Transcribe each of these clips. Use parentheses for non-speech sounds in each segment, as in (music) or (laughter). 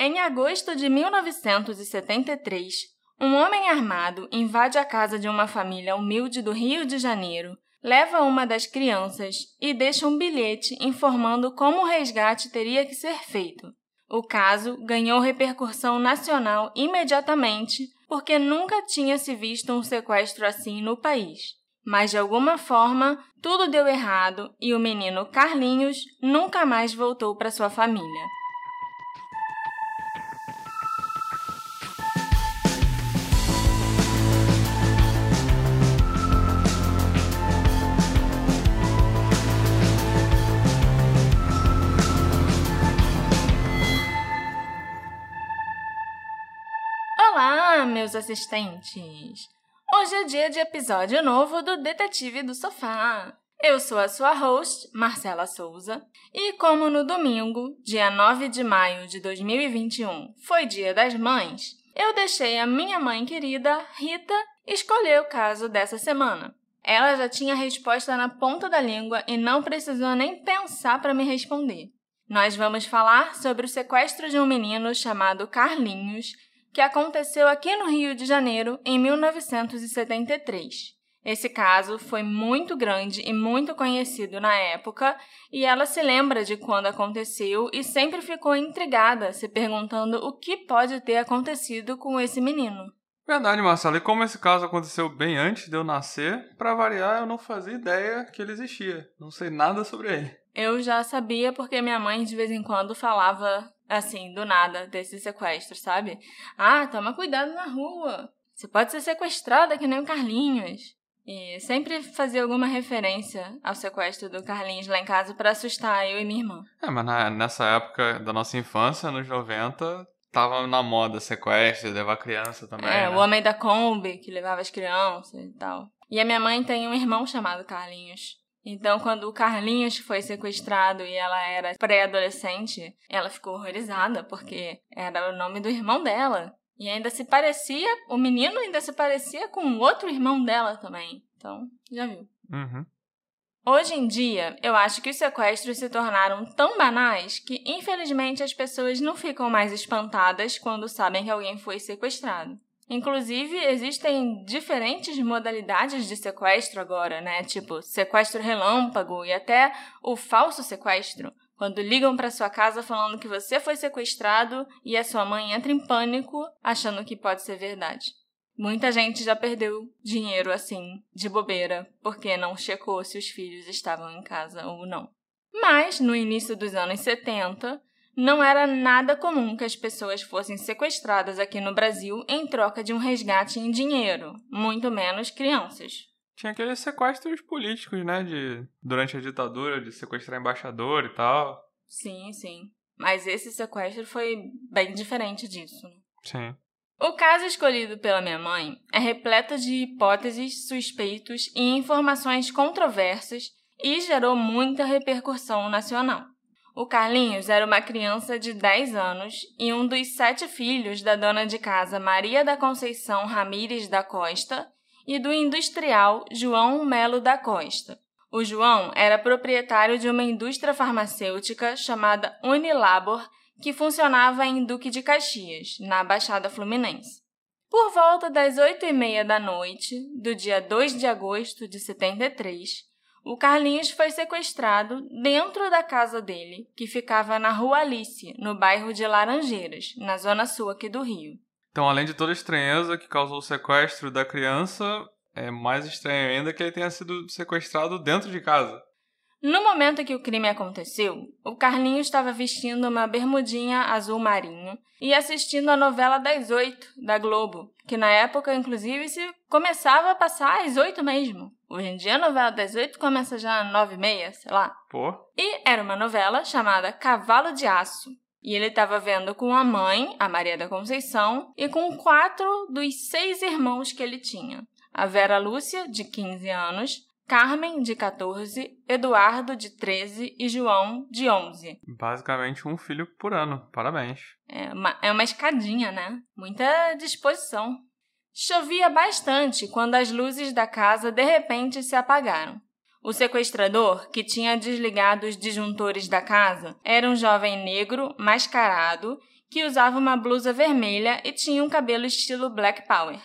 Em agosto de 1973, um homem armado invade a casa de uma família humilde do Rio de Janeiro, leva uma das crianças e deixa um bilhete informando como o resgate teria que ser feito. O caso ganhou repercussão nacional imediatamente porque nunca tinha se visto um sequestro assim no país. Mas de alguma forma, tudo deu errado e o menino Carlinhos nunca mais voltou para sua família. Olá, meus assistentes! Hoje é dia de episódio novo do Detetive do Sofá. Eu sou a sua host, Marcela Souza, e como no domingo, dia 9 de maio de 2021, foi Dia das Mães, eu deixei a minha mãe querida, Rita, escolher o caso dessa semana. Ela já tinha a resposta na ponta da língua e não precisou nem pensar para me responder. Nós vamos falar sobre o sequestro de um menino chamado Carlinhos que aconteceu aqui no Rio de Janeiro em 1973. Esse caso foi muito grande e muito conhecido na época, e ela se lembra de quando aconteceu e sempre ficou intrigada, se perguntando o que pode ter acontecido com esse menino. Verdade, Marcelo. E como esse caso aconteceu bem antes de eu nascer, para variar, eu não fazia ideia que ele existia. Não sei nada sobre ele. Eu já sabia porque minha mãe de vez em quando falava assim, do nada, desse sequestro, sabe? Ah, toma cuidado na rua. Você pode ser sequestrada que nem o Carlinhos. E sempre fazia alguma referência ao sequestro do Carlinhos lá em casa para assustar eu e minha irmã. É, mas na, nessa época da nossa infância, nos 90, tava na moda sequestro, levar criança também. É, né? o homem da Kombi que levava as crianças e tal. E a minha mãe tem um irmão chamado Carlinhos. Então, quando o Carlinhos foi sequestrado e ela era pré-adolescente, ela ficou horrorizada, porque era o nome do irmão dela. E ainda se parecia, o menino ainda se parecia com o outro irmão dela também. Então, já viu. Uhum. Hoje em dia, eu acho que os sequestros se tornaram tão banais que, infelizmente, as pessoas não ficam mais espantadas quando sabem que alguém foi sequestrado. Inclusive, existem diferentes modalidades de sequestro agora, né? Tipo, sequestro relâmpago e até o falso sequestro. Quando ligam para sua casa falando que você foi sequestrado e a sua mãe entra em pânico achando que pode ser verdade. Muita gente já perdeu dinheiro assim, de bobeira, porque não checou se os filhos estavam em casa ou não. Mas, no início dos anos 70, não era nada comum que as pessoas fossem sequestradas aqui no Brasil em troca de um resgate em dinheiro, muito menos crianças. Tinha aqueles sequestros políticos, né? De, durante a ditadura, de sequestrar embaixador e tal. Sim, sim. Mas esse sequestro foi bem diferente disso. Né? Sim. O caso escolhido pela minha mãe é repleto de hipóteses, suspeitos e informações controversas e gerou muita repercussão nacional. O Carlinhos era uma criança de 10 anos e um dos sete filhos da dona de casa Maria da Conceição Ramires da Costa e do industrial João Melo da Costa. O João era proprietário de uma indústria farmacêutica chamada Unilabor, que funcionava em Duque de Caxias, na Baixada Fluminense. Por volta das oito e meia da noite, do dia 2 de agosto de 73, o Carlinhos foi sequestrado dentro da casa dele, que ficava na Rua Alice, no bairro de Laranjeiras, na zona sul aqui do Rio. Então, além de toda a estranheza que causou o sequestro da criança, é mais estranho ainda que ele tenha sido sequestrado dentro de casa. No momento que o crime aconteceu, o Carlinhos estava vestindo uma bermudinha azul marinho e assistindo a novela das oito da Globo, que na época, inclusive, se começava a passar às oito mesmo. Hoje em dia a novela das oito começa já às nove e meia, sei lá. Pô. E era uma novela chamada Cavalo de Aço. E ele estava vendo com a mãe, a Maria da Conceição, e com quatro dos seis irmãos que ele tinha. A Vera Lúcia, de 15 anos, Carmen, de 14, Eduardo, de 13 e João, de 11. Basicamente um filho por ano. Parabéns. É uma, é uma escadinha, né? Muita disposição. Chovia bastante quando as luzes da casa de repente se apagaram. O sequestrador, que tinha desligado os disjuntores da casa, era um jovem negro, mascarado, que usava uma blusa vermelha e tinha um cabelo estilo Black Power.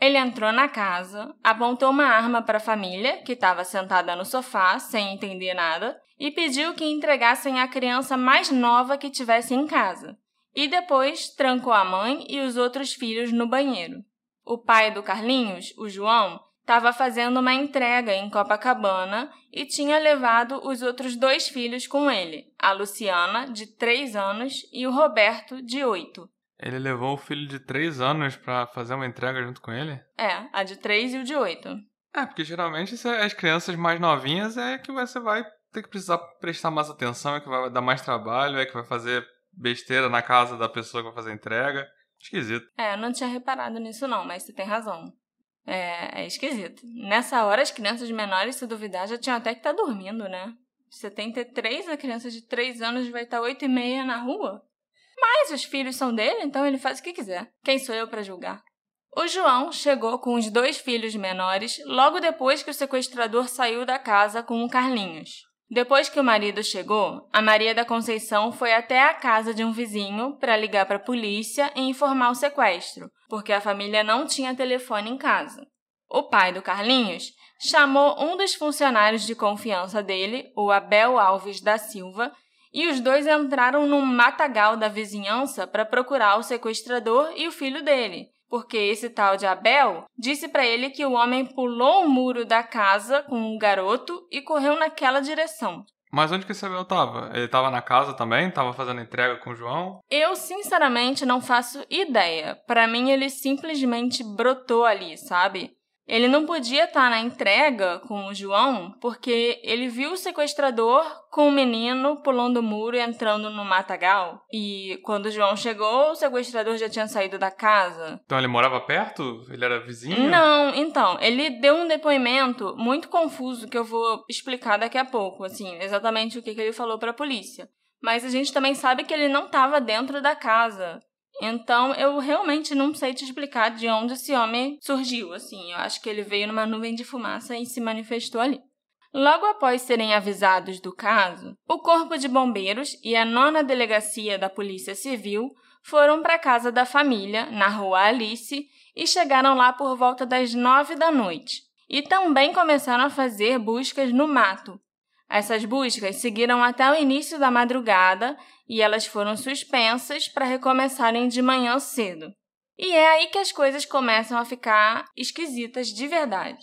Ele entrou na casa, apontou uma arma para a família, que estava sentada no sofá, sem entender nada, e pediu que entregassem a criança mais nova que tivesse em casa. E depois trancou a mãe e os outros filhos no banheiro. O pai do Carlinhos, o João, estava fazendo uma entrega em Copacabana e tinha levado os outros dois filhos com ele, a Luciana, de 3 anos, e o Roberto, de 8. Ele levou o filho de 3 anos para fazer uma entrega junto com ele? É, a de 3 e o de 8. É, porque geralmente as crianças mais novinhas é que você vai ter que precisar prestar mais atenção, é que vai dar mais trabalho, é que vai fazer besteira na casa da pessoa que vai fazer a entrega. Esquisito. É, eu não tinha reparado nisso não, mas você tem razão. É, é esquisito. Nessa hora, as crianças menores, se duvidar, já tinham até que estar tá dormindo, né? 73, a criança de 3 anos vai estar tá 8 e meia na rua. Mas os filhos são dele, então ele faz o que quiser. Quem sou eu para julgar? O João chegou com os dois filhos menores logo depois que o sequestrador saiu da casa com o Carlinhos. Depois que o marido chegou, a Maria da Conceição foi até a casa de um vizinho para ligar para a polícia e informar o sequestro, porque a família não tinha telefone em casa. O pai do Carlinhos chamou um dos funcionários de confiança dele, o Abel Alves da Silva, e os dois entraram num matagal da vizinhança para procurar o sequestrador e o filho dele, porque esse tal de Abel disse para ele que o homem pulou o muro da casa com o um garoto e correu naquela direção. Mas onde que esse Abel estava? Ele estava na casa também? Estava fazendo entrega com o João? Eu, sinceramente, não faço ideia. Para mim, ele simplesmente brotou ali, sabe? Ele não podia estar na entrega com o João porque ele viu o sequestrador com o menino pulando o muro e entrando no matagal. E quando o João chegou, o sequestrador já tinha saído da casa. Então ele morava perto? Ele era vizinho? Não, então, ele deu um depoimento muito confuso que eu vou explicar daqui a pouco, assim, exatamente o que, que ele falou para a polícia. Mas a gente também sabe que ele não estava dentro da casa. Então, eu realmente não sei te explicar de onde esse homem surgiu, assim. Eu acho que ele veio numa nuvem de fumaça e se manifestou ali. Logo após serem avisados do caso, o Corpo de Bombeiros e a nona delegacia da Polícia Civil foram para a casa da família, na rua Alice, e chegaram lá por volta das nove da noite. E também começaram a fazer buscas no mato, essas buscas seguiram até o início da madrugada e elas foram suspensas para recomeçarem de manhã cedo. E é aí que as coisas começam a ficar esquisitas de verdade.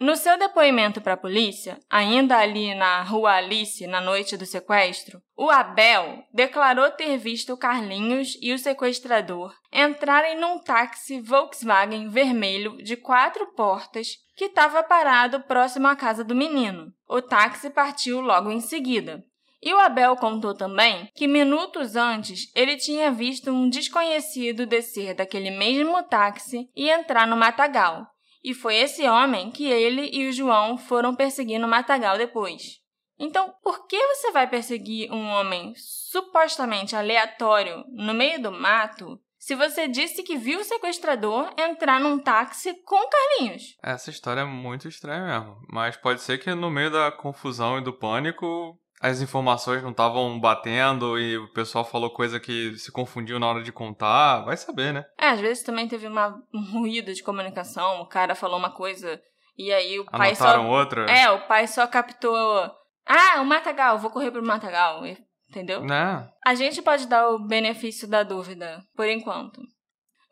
No seu depoimento para a polícia, ainda ali na Rua Alice, na noite do sequestro, o Abel declarou ter visto Carlinhos e o sequestrador entrarem num táxi Volkswagen vermelho de quatro portas que estava parado próximo à casa do menino. O táxi partiu logo em seguida. E o Abel contou também que minutos antes ele tinha visto um desconhecido descer daquele mesmo táxi e entrar no matagal, e foi esse homem que ele e o João foram perseguir no matagal depois. Então, por que você vai perseguir um homem supostamente aleatório no meio do mato se você disse que viu o sequestrador entrar num táxi com Carlinhos? Essa história é muito estranha mesmo. Mas pode ser que no meio da confusão e do pânico as informações não estavam batendo e o pessoal falou coisa que se confundiu na hora de contar, vai saber, né? É, às vezes também teve uma, um ruído de comunicação, o cara falou uma coisa e aí o pai Anotaram só... outra? É, o pai só captou... Ah, o Matagal, vou correr pro Matagal, entendeu? Né? A gente pode dar o benefício da dúvida, por enquanto.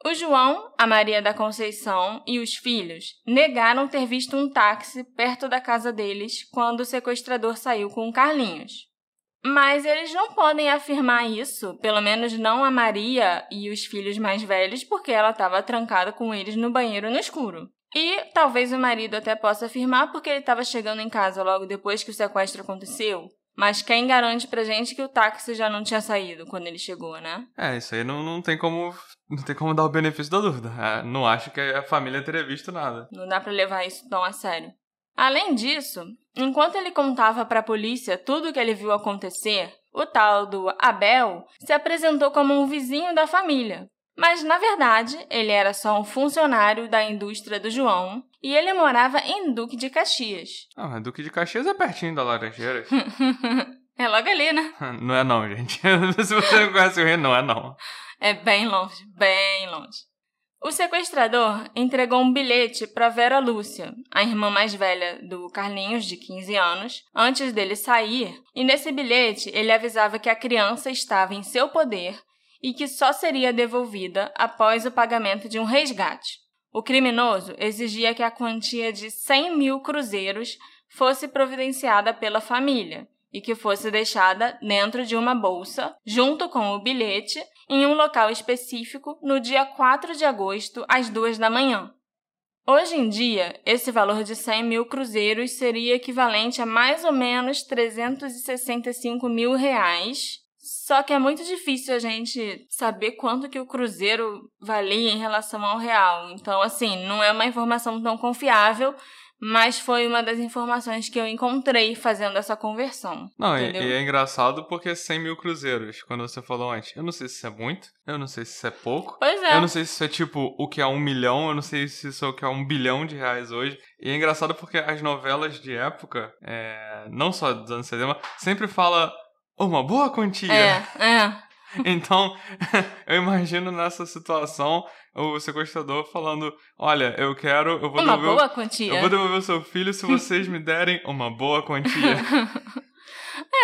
O João, a Maria da Conceição e os filhos negaram ter visto um táxi perto da casa deles quando o sequestrador saiu com o Carlinhos. Mas eles não podem afirmar isso, pelo menos não a Maria e os filhos mais velhos, porque ela estava trancada com eles no banheiro no escuro. E talvez o marido até possa afirmar porque ele estava chegando em casa logo depois que o sequestro aconteceu. Mas quem garante pra gente que o táxi já não tinha saído quando ele chegou, né? É, isso aí não, não tem como não tem como dar o benefício da dúvida. É, não acho que a família teria visto nada. Não dá para levar isso tão a sério. Além disso, enquanto ele contava para a polícia tudo o que ele viu acontecer, o tal do Abel se apresentou como um vizinho da família. Mas, na verdade, ele era só um funcionário da indústria do João e ele morava em Duque de Caxias. Ah, Duque de Caxias é pertinho da Laranjeiras. (laughs) É logo ali, né? (laughs) Não é não, gente. (laughs) Se você não conhece o Rio, não é não. É bem longe, bem longe. O sequestrador entregou um bilhete para Vera Lúcia, a irmã mais velha do Carlinhos, de 15 anos, antes dele sair, e nesse bilhete ele avisava que a criança estava em seu poder e que só seria devolvida após o pagamento de um resgate. O criminoso exigia que a quantia de 100 mil cruzeiros fosse providenciada pela família e que fosse deixada dentro de uma bolsa, junto com o bilhete, em um local específico no dia 4 de agosto, às duas da manhã. Hoje em dia, esse valor de 100 mil cruzeiros seria equivalente a mais ou menos 365 mil reais. Só que é muito difícil a gente saber quanto que o cruzeiro valia em relação ao real. Então, assim, não é uma informação tão confiável, mas foi uma das informações que eu encontrei fazendo essa conversão. Não, e, e é engraçado porque 100 mil cruzeiros, quando você falou antes. Eu não sei se isso é muito, eu não sei se isso é pouco. Pois é. Eu não sei se isso é tipo o que é um milhão, eu não sei se isso é o que é um bilhão de reais hoje. E é engraçado porque as novelas de época, é, não só dos anos 70, sempre fala uma boa quantia. É, é. (laughs) Então, (laughs) eu imagino nessa situação o sequestrador falando: Olha, eu quero, eu vou Uma devolver. boa quantia. Eu vou devolver o seu filho se vocês (laughs) me derem uma boa quantia.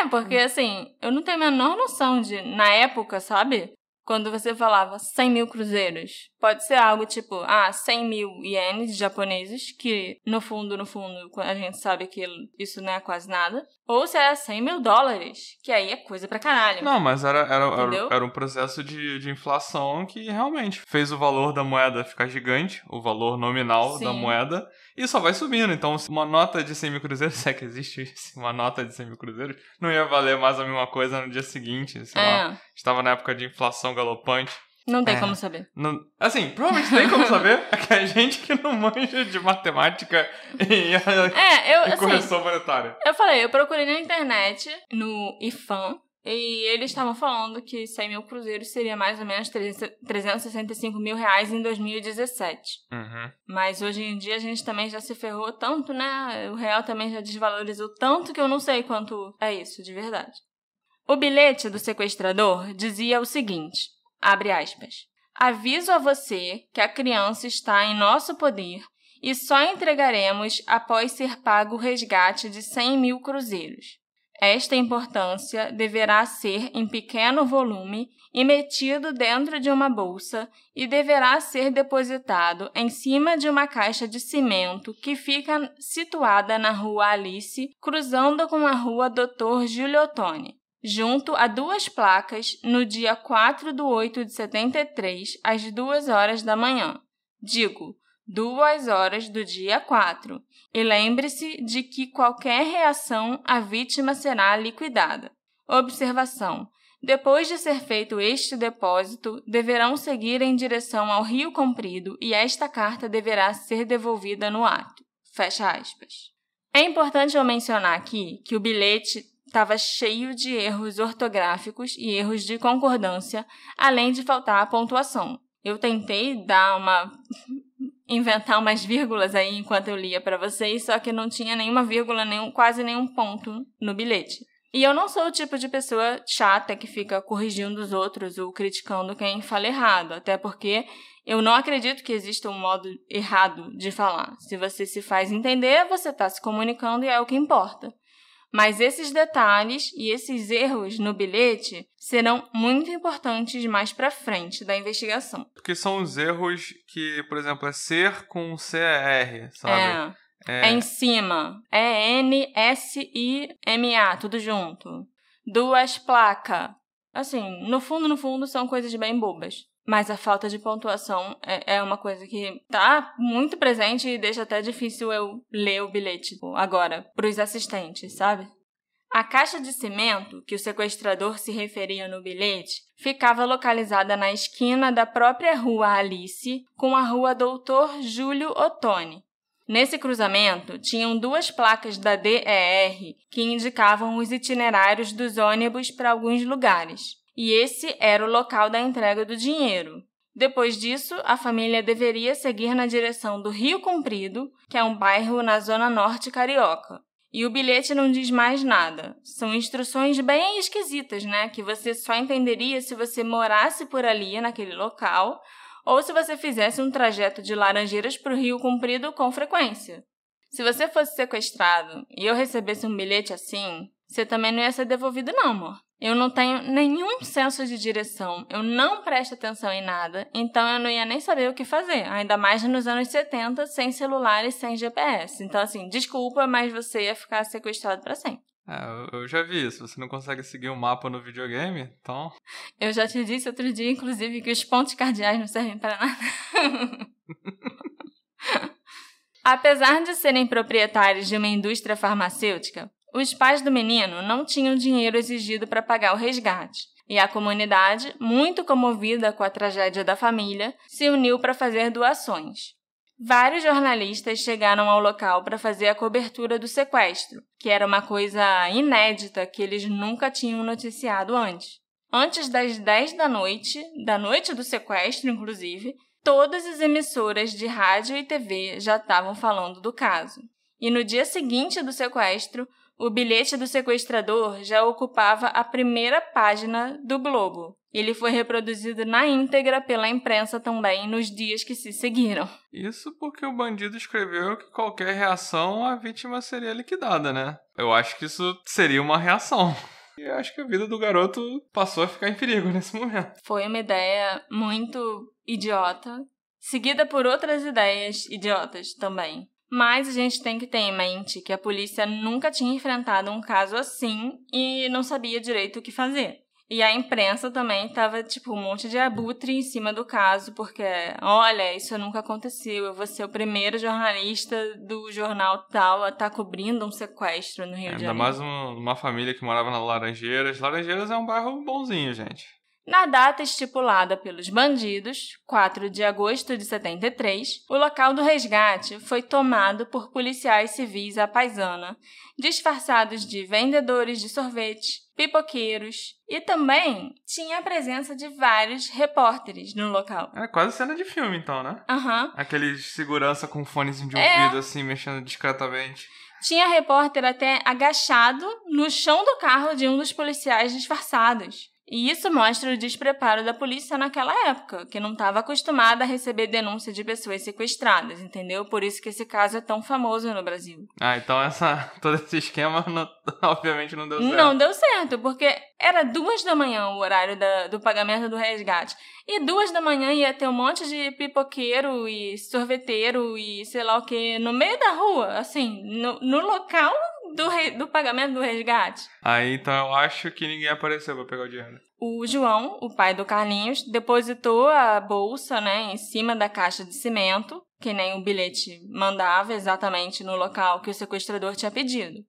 É, porque assim, eu não tenho a menor noção de, na época, sabe? Quando você falava 100 mil cruzeiros, pode ser algo tipo, ah, 100 mil ienes japoneses, que no fundo, no fundo, a gente sabe que isso não é quase nada. Ou se é 100 mil dólares, que aí é coisa pra caralho. Não, mas era, era, era, era um processo de, de inflação que realmente fez o valor da moeda ficar gigante, o valor nominal da Sim. moeda, e só vai subindo. Então, uma nota de 100 mil cruzeiros, (laughs) se é que existe isso, uma nota de 100 mil cruzeiros, não ia valer mais a mesma coisa no dia seguinte, sei lá. É, Estava na época de inflação galopante. não tem É. como saber. Não- assim, provavelmente tem como saber, (laughs) é que a gente que não manja de matemática e, É, eu, e assim, correção monetária. Eu falei, eu procurei na internet, no IFAM, e eles estavam falando que 100 mil cruzeiros seria mais ou menos 300 365 mil reais em 2017. Uhum. Mas hoje em dia a gente também já se ferrou tanto, né? O real também já desvalorizou tanto que eu não sei quanto é isso de verdade. O bilhete do sequestrador dizia o seguinte: abre aspas. Aviso a você que a criança está em nosso poder e só entregaremos após ser pago o resgate de 100 mil cruzeiros. Esta importância deverá ser em pequeno volume e metido dentro de uma bolsa e deverá ser depositado em cima de uma caixa de cimento que fica situada na rua Alice, cruzando com a rua Dr. Giulio Ottoni, junto a duas placas no dia 4 de 8 de 73, às 2 horas da manhã. Digo, 2 horas do dia 4. E lembre-se de que qualquer reação a vítima será liquidada. Observação: depois de ser feito este depósito, deverão seguir em direção ao Rio Comprido e esta carta deverá ser devolvida no ato. Fecha aspas. É importante eu mencionar aqui que o bilhete estava cheio de erros ortográficos e erros de concordância, além de faltar a pontuação. Eu tentei dar uma inventar umas vírgulas aí enquanto eu lia para vocês, só que não tinha nenhuma vírgula, nenhum, quase nenhum ponto no bilhete. E eu não sou o tipo de pessoa chata que fica corrigindo os outros ou criticando quem fala errado, até porque eu não acredito que exista um modo errado de falar. Se você se faz entender, você está se comunicando e é o que importa. Mas esses detalhes e esses erros no bilhete serão muito importantes mais para frente da investigação. Porque são os erros que, por exemplo, é ser com CER, sabe? É, é em cima. É N, S, I, M, A, tudo junto. Duas placas. Assim, no fundo, no fundo, são coisas bem bobas. Mas a falta de pontuação é, é uma coisa que tá muito presente e deixa até difícil eu ler o bilhete agora, pros assistentes, sabe? A caixa de cimento que o sequestrador se referia no bilhete ficava localizada na esquina da própria rua Alice com a rua Doutor Júlio Ottoni. Nesse cruzamento, tinham duas placas da DER que indicavam os itinerários dos ônibus para alguns lugares, e esse era o local da entrega do dinheiro. Depois disso, a família deveria seguir na direção do Rio Comprido, que é um bairro na zona norte carioca. E o bilhete não diz mais nada. São instruções bem esquisitas, né? Que você só entenderia se você morasse por ali, naquele local, ou se você fizesse um trajeto de Laranjeiras para o Rio Comprido com frequência. Se você fosse sequestrado e eu recebesse um bilhete assim, você também não ia ser devolvido, não, amor. Eu não tenho nenhum senso de direção, eu não presto atenção em nada, então eu não ia nem saber o que fazer, ainda mais nos anos 70, sem celular e sem GPS. Então, assim, desculpa, mas você ia ficar sequestrado para sempre. É, eu já vi isso. Você não consegue seguir o um mapa no videogame, então. Eu já te disse outro dia, inclusive, que os pontos cardeais não servem para nada. (laughs) Apesar de serem proprietários de uma indústria farmacêutica, os pais do menino não tinham dinheiro exigido para pagar o resgate, e a comunidade, muito comovida com a tragédia da família, se uniu para fazer doações. Vários jornalistas chegaram ao local para fazer a cobertura do sequestro, que era uma coisa inédita que eles nunca tinham noticiado antes. Antes das 10 da noite, da noite do sequestro, inclusive, todas as emissoras de rádio e TV já estavam falando do caso. E no dia seguinte do sequestro, o bilhete do sequestrador já ocupava a primeira página do Globo. Ele foi reproduzido na íntegra pela imprensa também nos dias que se seguiram. Isso porque o bandido escreveu que qualquer reação a vítima seria liquidada, né? Eu acho que isso seria uma reação. (laughs) E acho que a vida do garoto passou a ficar em perigo (laughs) nesse momento. Foi uma ideia muito idiota, seguida por outras ideias idiotas também. Mas a gente tem que ter em mente que a polícia nunca tinha enfrentado um caso assim e não sabia direito o que fazer. E a imprensa também tava, tipo, um monte de abutre em cima do caso, porque, olha, isso nunca aconteceu. Eu vou ser o primeiro jornalista do jornal tal a estar tá cobrindo um sequestro no Rio Ainda de Janeiro. Ainda mais uma, uma família que morava na Laranjeiras. Laranjeiras é um bairro bonzinho, gente. Na data estipulada pelos bandidos, 4 de agosto de 73, o local do resgate foi tomado por policiais civis à paisana, disfarçados de vendedores de sorvete, pipoqueiros e também tinha a presença de vários repórteres no local. É quase cena de filme, então, né? Aham. Uhum. Aqueles segurança com fones de é... ouvido, assim, mexendo discretamente. Tinha repórter até agachado no chão do carro de um dos policiais disfarçados. E isso mostra o despreparo da polícia naquela época, que não estava acostumada a receber denúncia de pessoas sequestradas, entendeu? Por isso que esse caso é tão famoso no Brasil. Ah, então essa, (laughs) todo esse esquema não, (laughs) obviamente não deu certo. Não deu certo, porque era duas da manhã o horário da, do pagamento do resgate. E duas da manhã ia ter um monte de pipoqueiro e sorveteiro e sei lá o que no meio da rua, assim, no, no local do, re... do pagamento do resgate. Aí então eu acho que ninguém apareceu pra pegar o dinheiro. O João, o pai do Carlinhos, depositou a bolsa, né, em cima da caixa de cimento, que nem o bilhete mandava exatamente no local que o sequestrador tinha pedido.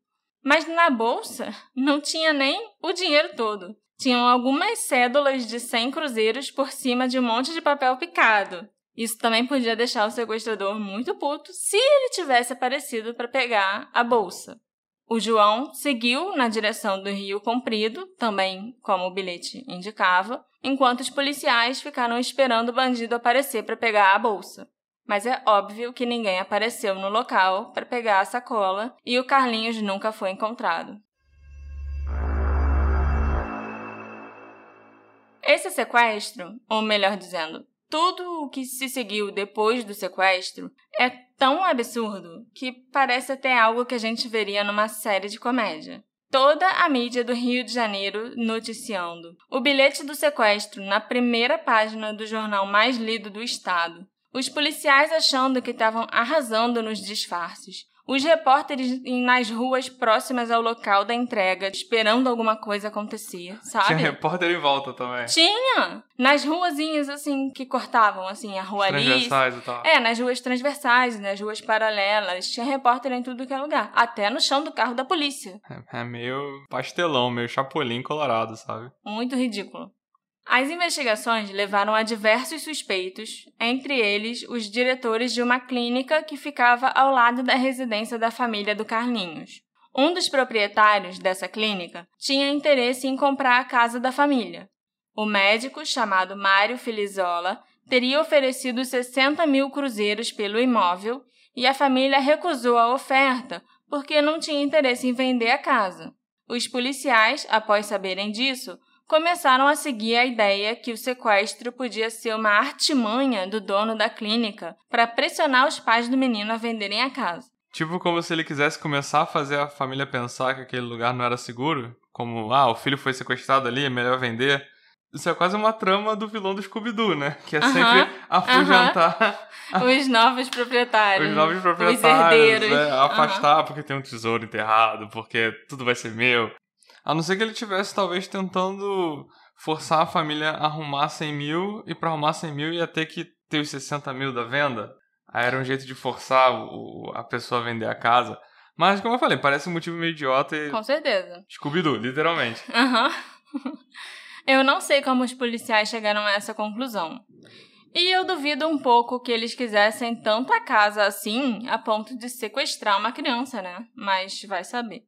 Mas na bolsa não tinha nem o dinheiro todo. Tinham algumas cédulas de 100 cruzeiros por cima de um monte de papel picado. Isso também podia deixar o sequestrador muito puto se ele tivesse aparecido para pegar a bolsa. O João seguiu na direção do Rio Comprido, também como o bilhete indicava, enquanto os policiais ficaram esperando o bandido aparecer para pegar a bolsa. Mas é óbvio que ninguém apareceu no local para pegar a sacola e o Carlinhos nunca foi encontrado. Esse sequestro, ou melhor dizendo, tudo o que se seguiu depois do sequestro é tão absurdo que parece até algo que a gente veria numa série de comédia. Toda a mídia do Rio de Janeiro noticiando o bilhete do sequestro na primeira página do jornal mais lido do estado. Os policiais achando que estavam arrasando nos disfarces os repórteres nas ruas próximas ao local da entrega, esperando alguma coisa acontecer, sabe? Tinha repórter em volta também. Tinha! Nas ruazinhas, assim, que cortavam, assim, a rua ali. Transversais e tal. É, nas ruas transversais, nas ruas paralelas. Tinha repórter em tudo que é lugar. Até no chão do carro da polícia. É, é meio pastelão, meio chapolim colorado, sabe? Muito ridículo. As investigações levaram a diversos suspeitos, entre eles os diretores de uma clínica que ficava ao lado da residência da família do Carlinhos. Um dos proprietários dessa clínica tinha interesse em comprar a casa da família. O médico, chamado Mário Filizola, teria oferecido 60 mil cruzeiros pelo imóvel e a família recusou a oferta porque não tinha interesse em vender a casa. Os policiais, após saberem disso, começaram a seguir a ideia que o sequestro podia ser uma artimanha do dono da clínica para pressionar os pais do menino a venderem a casa. Tipo como se ele quisesse começar a fazer a família pensar que aquele lugar não era seguro, como, ah, o filho foi sequestrado ali, é melhor vender. Isso é quase uma trama do vilão do Scooby-Doo, né? Que é uh -huh, sempre afugentar... Uh (laughs) -huh. Os novos proprietários. Os novos proprietários. Os herdeiros. É, afastar uh -huh. porque tem um tesouro enterrado, porque tudo vai ser meu. A não ser que ele tivesse, talvez, tentando forçar a família a arrumar 100 mil, e para arrumar 100 mil ia ter que ter os 60 mil da venda. Aí era um jeito de forçar o, a pessoa a vender a casa. Mas, como eu falei, parece um motivo meio idiota e... Com certeza. Scooby-Doo, literalmente. (laughs) Aham. eu não sei como os policiais chegaram a essa conclusão. E eu duvido um pouco que eles quisessem tanto a casa assim a ponto de sequestrar uma criança, né? Mas vai saber.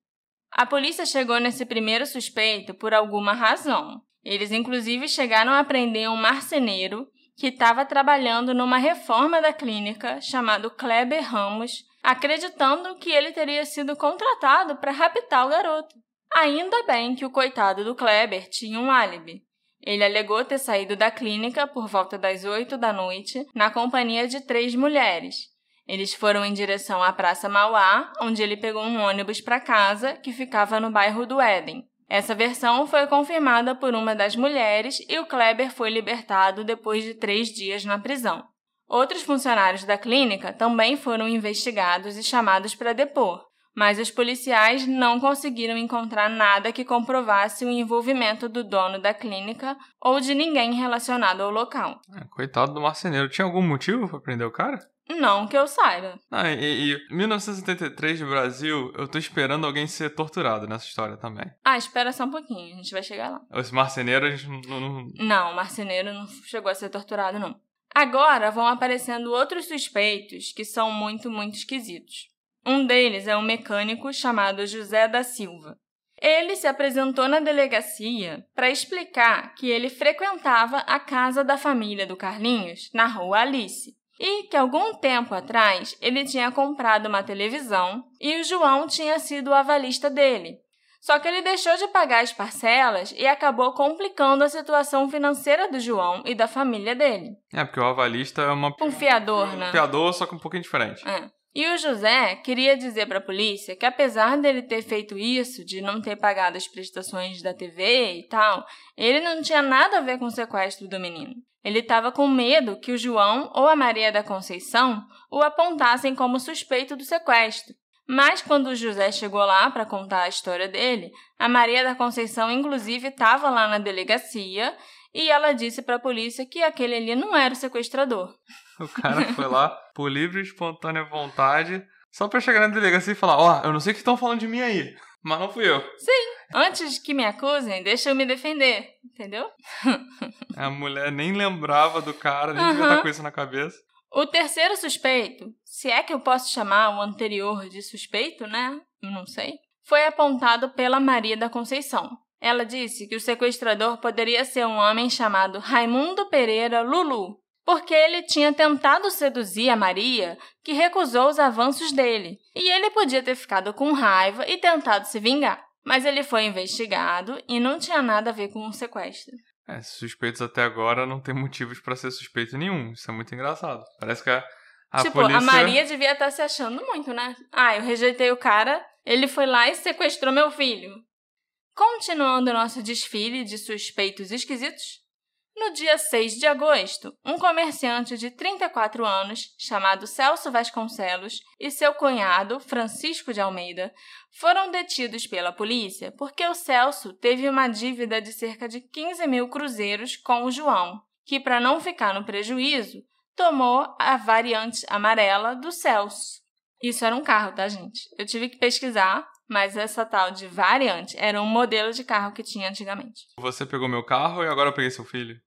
A polícia chegou nesse primeiro suspeito por alguma razão. Eles, inclusive, chegaram a prender um marceneiro que estava trabalhando numa reforma da clínica chamado Kleber Ramos, acreditando que ele teria sido contratado para raptar o garoto. Ainda bem que o coitado do Kleber tinha um álibi. Ele alegou ter saído da clínica por volta das oito da noite na companhia de três mulheres eles foram em direção à Praça Mauá, onde ele pegou um ônibus para casa, que ficava no bairro do Éden. Essa versão foi confirmada por uma das mulheres e o Kleber foi libertado depois de três dias na prisão. Outros funcionários da clínica também foram investigados e chamados para depor, mas os policiais não conseguiram encontrar nada que comprovasse o envolvimento do dono da clínica ou de ninguém relacionado ao local. É, coitado do marceneiro. Tinha algum motivo para prender o cara? Não que eu saiba. Ah, e, e 1973 no Brasil, eu tô esperando alguém ser torturado nessa história também. Ah, espera só um pouquinho, a gente vai chegar lá. Esse marceneiro, a gente não. Não, não o marceneiro não chegou a ser torturado, não. Agora vão aparecendo outros suspeitos que são muito, muito esquisitos. Um deles é um mecânico chamado José da Silva. Ele se apresentou na delegacia para explicar que ele frequentava a casa da família do Carlinhos, na rua Alice e que algum tempo atrás ele tinha comprado uma televisão e o João tinha sido o avalista dele. Só que ele deixou de pagar as parcelas e acabou complicando a situação financeira do João e da família dele. É, porque o avalista é uma... um fiador, né? Um fiador, só que um pouquinho diferente. É. E o José queria dizer para a polícia que, apesar dele ter feito isso, de não ter pagado as prestações da TV e tal, ele não tinha nada a ver com o sequestro do menino. Ele estava com medo que o João ou a Maria da Conceição o apontassem como suspeito do sequestro. Mas quando o José chegou lá para contar a história dele, a Maria da Conceição, inclusive, estava lá na delegacia e ela disse para a polícia que aquele ali não era o sequestrador. (laughs) O cara foi lá por livre e espontânea vontade, só para chegar na delegacia e falar: Ó, oh, eu não sei o que estão falando de mim aí, mas não fui eu. Sim. Antes que me acusem, deixa eu me defender, entendeu? (laughs) A mulher nem lembrava do cara, nem devia estar com isso na cabeça. O terceiro suspeito, se é que eu posso chamar o anterior de suspeito, né? Não sei. Foi apontado pela Maria da Conceição. Ela disse que o sequestrador poderia ser um homem chamado Raimundo Pereira Lulu, porque ele tinha tentado seduzir a Maria, que recusou os avanços dele, e ele podia ter ficado com raiva e tentado se vingar. Mas ele foi investigado e não tinha nada a ver com o sequestro. É, suspeitos até agora não tem motivos para ser suspeito nenhum. Isso é muito engraçado. Parece que a, a tipo, polícia... a Maria devia estar tá se achando muito, né? Ah, eu rejeitei o cara, ele foi lá e sequestrou meu filho. Continuando nosso desfile de suspeitos esquisitos, no dia 6 de agosto, um comerciante de 34 anos, chamado Celso Vasconcelos, e seu cunhado, Francisco de Almeida, foram detidos pela polícia porque o Celso teve uma dívida de cerca de 15 mil cruzeiros com o João, que, para não ficar no prejuízo, tomou a variante amarela do Celso. Isso era um carro, tá, gente? Eu tive que pesquisar mas essa tal de variante era um modelo de carro que tinha antigamente. (laughs) Você pegou meu carro e agora eu peguei seu filho?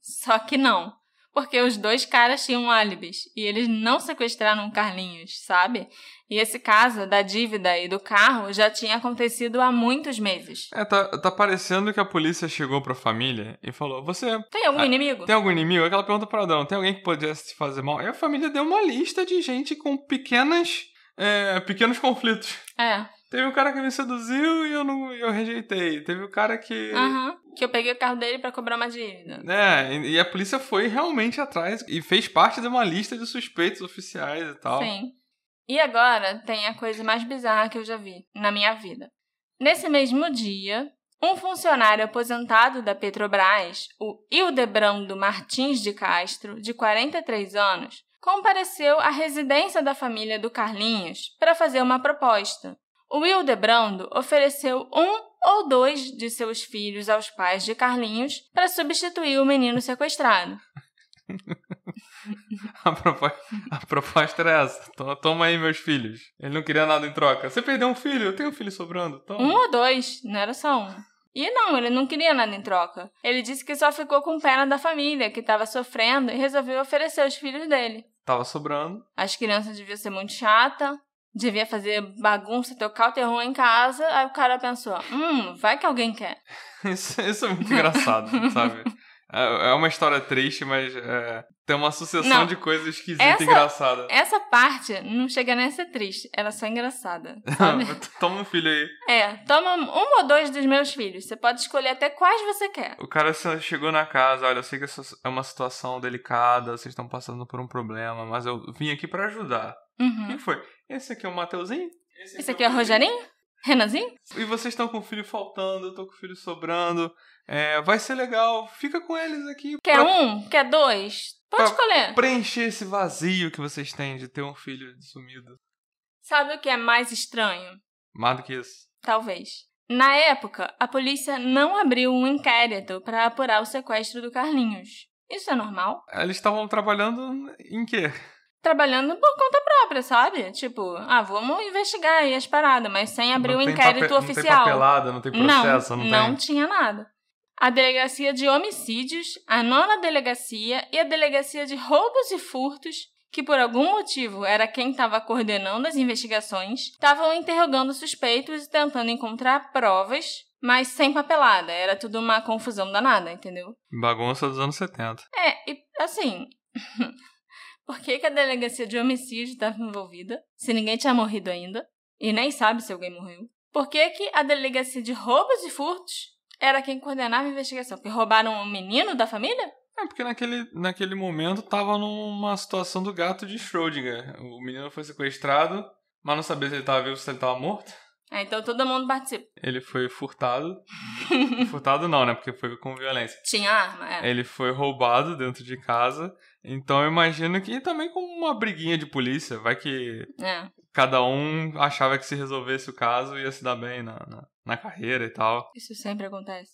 Só que não. Porque os dois caras tinham álibis e eles não sequestraram Carlinhos, sabe? E esse caso da dívida e do carro já tinha acontecido há muitos meses. É, tá, tá parecendo que a polícia chegou pra família e falou: Você. Tem algum ah, inimigo? Tem algum inimigo? Aquela pergunta para Adão: tem alguém que pudesse te fazer mal? E a família deu uma lista de gente com pequenas é, pequenos conflitos. É. Teve um cara que me seduziu e eu não eu rejeitei. Teve um cara que. Aham. Que eu peguei o carro dele pra cobrar uma dívida. É, e e a polícia foi realmente atrás e fez parte de uma lista de suspeitos oficiais e tal. Sim. E agora tem a coisa mais bizarra que eu já vi na minha vida. Nesse mesmo dia, um funcionário aposentado da Petrobras, o Hildebrando Martins de Castro, de 43 anos, compareceu à residência da família do Carlinhos para fazer uma proposta. O Hildebrando ofereceu um ou dois de seus filhos aos pais de Carlinhos para substituir o menino sequestrado. (laughs) A proposta, a proposta era essa. To- Toma aí, meus filhos. Ele não queria nada em troca. Você perdeu um filho? Eu tenho um filho sobrando. Toma. Um ou dois, não era só um. E não, ele não queria nada em troca. Ele disse que só ficou com pena da família, que estava sofrendo, e resolveu oferecer os filhos dele. Tava sobrando. As crianças deviam ser muito chata, devia fazer bagunça, tocar o terror em casa. Aí o cara pensou: hum, vai que alguém quer. (laughs) Isso, isso é muito engraçado, (laughs) sabe? É é uma história triste, mas é, tem uma sucessão Não. de coisas esquisitas Essa- e engraçadas. Essa parte não chega nem a ser triste, ela é só engraçada? (laughs) Toma um filho aí. é, toma um ou dois dos meus filhos. Você pode escolher até quais você quer. O cara chegou na casa, olha, eu sei que essa é uma situação delicada, vocês estão passando por um problema, mas eu vim aqui pra ajudar. O Uhum. que foi? Esse aqui é o Mateuzinho? Esse aqui é o Rogerinho? Renanzinho? E vocês estão com o filho faltando, eu tô com o filho sobrando. É, vai ser legal, fica com eles aqui Quer pra um? Quer dois? Pode Pra- escolher. preencher esse vazio que vocês têm de ter um filho sumido. Sabe o que é mais estranho? Mais do que isso. Talvez. Na época, a polícia não abriu um inquérito para apurar o sequestro do Carlinhos. Isso é normal? Eles estavam trabalhando em quê? Trabalhando por conta própria, sabe? Tipo, ah, vamos investigar aí as paradas, mas sem abrir não um tem inquérito pape- Não oficial. tem papelada, não tem processo, não, não tem. tinha nada. A delegacia de homicídios, a nona delegacia e a delegacia de roubos e furtos, que por algum motivo era quem estava coordenando as investigações, estavam interrogando suspeitos e tentando encontrar provas, mas sem papelada. Era tudo uma confusão danada, entendeu? Bagunça dos anos 70. É, e assim. (laughs) por que, que a delegacia de homicídio estava envolvida, se ninguém tinha morrido ainda, e nem sabe se alguém morreu? Por que, que a delegacia de roubos e furtos era quem coordenava a investigação? Porque roubaram um menino da família? É, porque naquele, naquele momento tava numa situação do gato de Schrödinger. O menino foi sequestrado, mas não sabia se ele tava vivo ou se ele tava morto. Ah, então todo mundo participa. Ele foi furtado. (laughs) furtado não, né? Porque foi com violência. Tinha arma, é. Ele foi roubado dentro de casa. Então eu imagino que também com uma briguinha de polícia. Vai que é. cada um achava que se resolvesse o caso ia se dar bem na, na, na carreira e tal. Isso sempre acontece.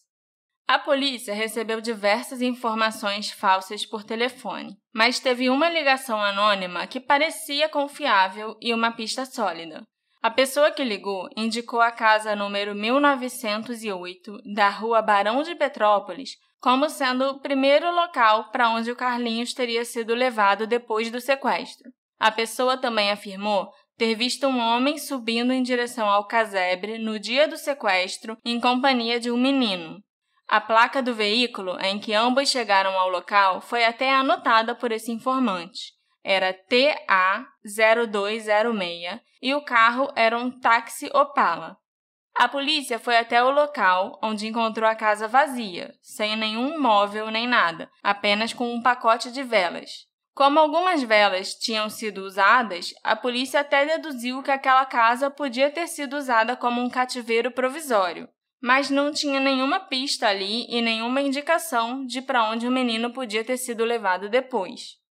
A polícia recebeu diversas informações falsas por telefone, mas teve uma ligação anônima que parecia confiável e uma pista sólida. A pessoa que ligou indicou a casa número 1908 da rua Barão de Petrópolis como sendo o primeiro local para onde o Carlinhos teria sido levado depois do sequestro. A pessoa também afirmou ter visto um homem subindo em direção ao casebre no dia do sequestro em companhia de um menino. A placa do veículo em que ambos chegaram ao local foi até anotada por esse informante. Era TA0206 e o carro era um táxi Opala. A polícia foi até o local, onde encontrou a casa vazia, sem nenhum móvel nem nada, apenas com um pacote de velas. Como algumas velas tinham sido usadas, a polícia até deduziu que aquela casa podia ter sido usada como um cativeiro provisório, mas não tinha nenhuma pista ali e nenhuma indicação de para onde o menino podia ter sido levado depois.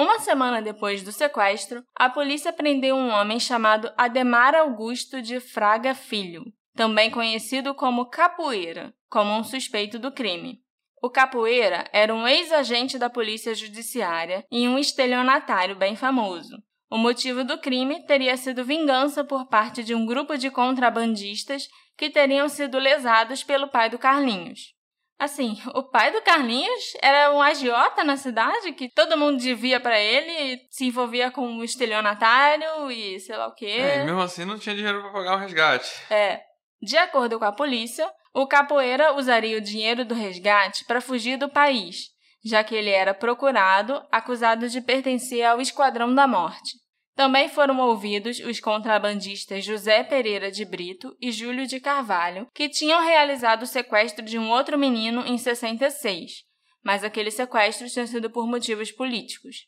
Uma semana depois do sequestro, a polícia prendeu um homem chamado Ademar Augusto de Fraga Filho, também conhecido como Capoeira, como um suspeito do crime. O Capoeira era um ex-agente da Polícia Judiciária e um estelionatário bem famoso. O motivo do crime teria sido vingança por parte de um grupo de contrabandistas que teriam sido lesados pelo pai do Carlinhos. Assim, o pai do Carlinhos era um agiota na cidade que todo mundo devia para ele se envolvia com um estelionatário e sei lá o quê. É, e mesmo assim não tinha dinheiro pra pagar o resgate. É. De acordo com a polícia, o capoeira usaria o dinheiro do resgate para fugir do país, já que ele era procurado, acusado de pertencer ao Esquadrão da Morte. Também foram ouvidos os contrabandistas José Pereira de Brito e Júlio de Carvalho, que tinham realizado o sequestro de um outro menino em 66, mas aquele sequestro tinha sido por motivos políticos.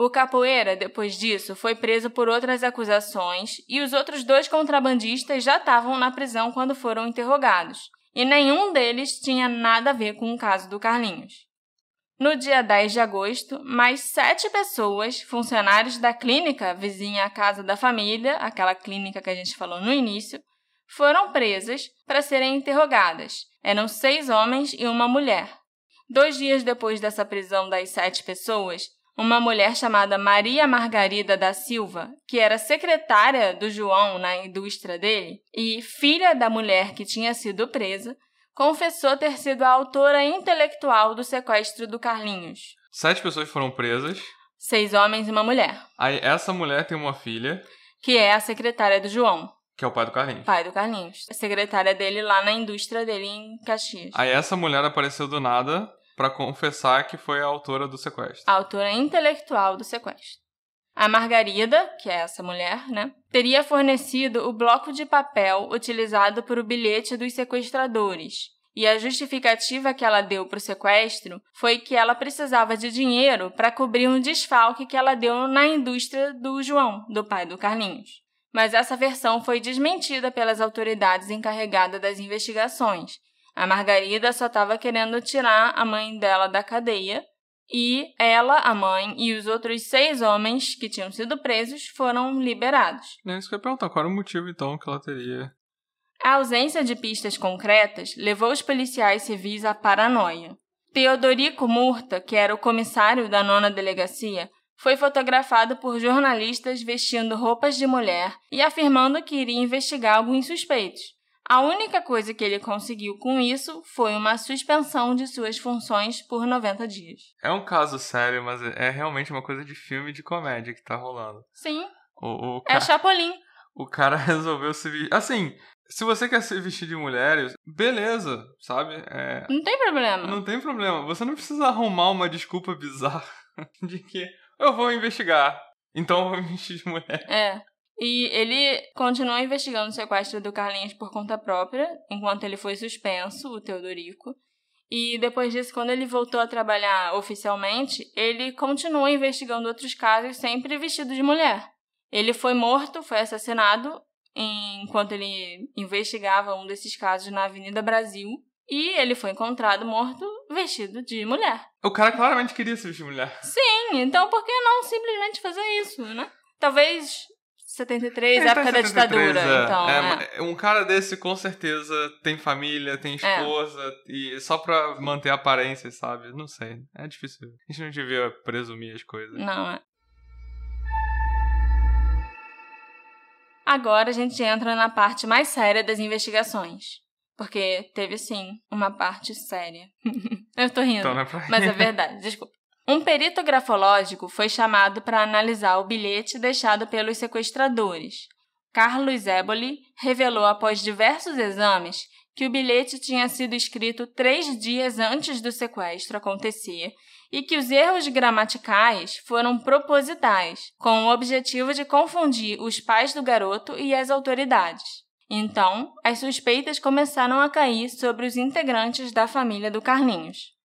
O Capoeira, depois disso, foi preso por outras acusações e os outros dois contrabandistas já estavam na prisão quando foram interrogados, e nenhum deles tinha nada a ver com o caso do Carlinhos. No dia 10 de agosto, mais sete pessoas, funcionários da clínica vizinha à casa da família, aquela clínica que a gente falou no início, foram presas para serem interrogadas. Eram seis homens e uma mulher. Dois dias depois dessa prisão das sete pessoas, uma mulher chamada Maria Margarida da Silva, que era secretária do João na indústria dele e filha da mulher que tinha sido presa, confessou ter sido a autora intelectual do sequestro do Carlinhos. Sete pessoas foram presas. Seis homens e uma mulher. Aí essa mulher tem uma filha. Que é a secretária do João. Que é o pai do Carlinhos. Pai do Carlinhos. A secretária dele lá na indústria dele em Caxias. Aí essa mulher apareceu do nada para confessar que foi a autora do sequestro. A autora intelectual do sequestro. A Margarida, que é essa mulher, né, teria fornecido o bloco de papel utilizado para o bilhete dos sequestradores. E a justificativa que ela deu para o sequestro foi que ela precisava de dinheiro para cobrir um desfalque que ela deu na indústria do João, do pai do Carlinhos. Mas essa versão foi desmentida pelas autoridades encarregadas das investigações. A Margarida só estava querendo tirar a mãe dela da cadeia e ela, a mãe e os outros seis homens que tinham sido presos foram liberados. É isso que eu ia perguntar, qual era o motivo então que ela teria? A ausência de pistas concretas levou os policiais civis à paranoia. Teodorico Murta, que era o comissário da nona delegacia, foi fotografado por jornalistas vestindo roupas de mulher e afirmando que iria investigar alguns suspeitos. A única coisa que ele conseguiu com isso foi uma suspensão de suas funções por 90 dias. É um caso sério, mas é realmente uma coisa de filme de comédia que tá rolando. Sim. O, o É Chapolin. O cara (laughs) resolveu se vestir. Assim, se você quer se vestir de mulheres, beleza, sabe? É... Não tem problema. Não tem problema. Você não precisa arrumar uma desculpa bizarra (laughs) de que eu vou investigar. Então eu vou me vestir de mulher. É. E ele continuou investigando o sequestro do Carlinhos por conta própria, enquanto ele foi suspenso, o Teodorico. E depois disso, quando ele voltou a trabalhar oficialmente, ele continuou investigando outros casos, sempre vestido de mulher. Ele foi morto, foi assassinado, enquanto ele investigava um desses casos na Avenida Brasil. E ele foi encontrado morto vestido de mulher. O cara claramente queria se vestir de mulher. Sim, então por que não simplesmente fazer isso, né? Talvez 73, Ele tá época da 73, ditadura. é. Então, É, é. Um cara desse com certeza tem família, tem esposa, e só pra manter a aparência, sabe? Não sei. É difícil. A gente não devia presumir as coisas. Não, é. Agora a gente entra na parte mais séria das investigações. Porque teve sim uma parte séria. (laughs) Eu tô rindo. Então não é pra Mas é verdade, desculpa. Um perito grafológico foi chamado para analisar o bilhete deixado pelos sequestradores. Carlos Éboli revelou após diversos exames que o bilhete tinha sido escrito três dias antes do sequestro acontecer e que os erros gramaticais foram propositais, com o objetivo de confundir os pais do garoto e as autoridades. Então, as suspeitas começaram a cair sobre os integrantes da família do Carlinhos.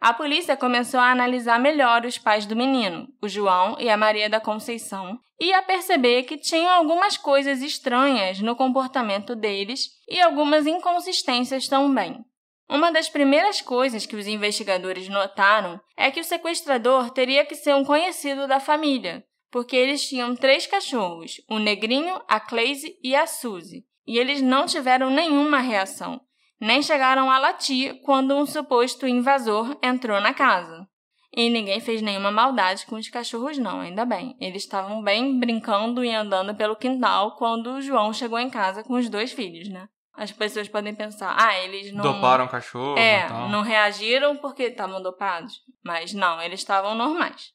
A polícia começou a analisar melhor os pais do menino, o João e a Maria da Conceição, e a perceber que tinham algumas coisas estranhas no comportamento deles e algumas inconsistências também. Uma das primeiras coisas que os investigadores notaram é que o sequestrador teria que ser um conhecido da família, porque eles tinham três cachorros, o Negrinho, a Cleise e a Suzy, e eles não tiveram nenhuma reação nem chegaram a latir quando um suposto invasor entrou na casa. E ninguém fez nenhuma maldade com os cachorros, não, ainda bem. Eles estavam bem brincando e andando pelo quintal quando o João chegou em casa com os dois filhos, né? As pessoas podem pensar, ah, eles não. Doparam o cachorro. É, e tal. não reagiram porque estavam dopados. Mas não, eles estavam normais.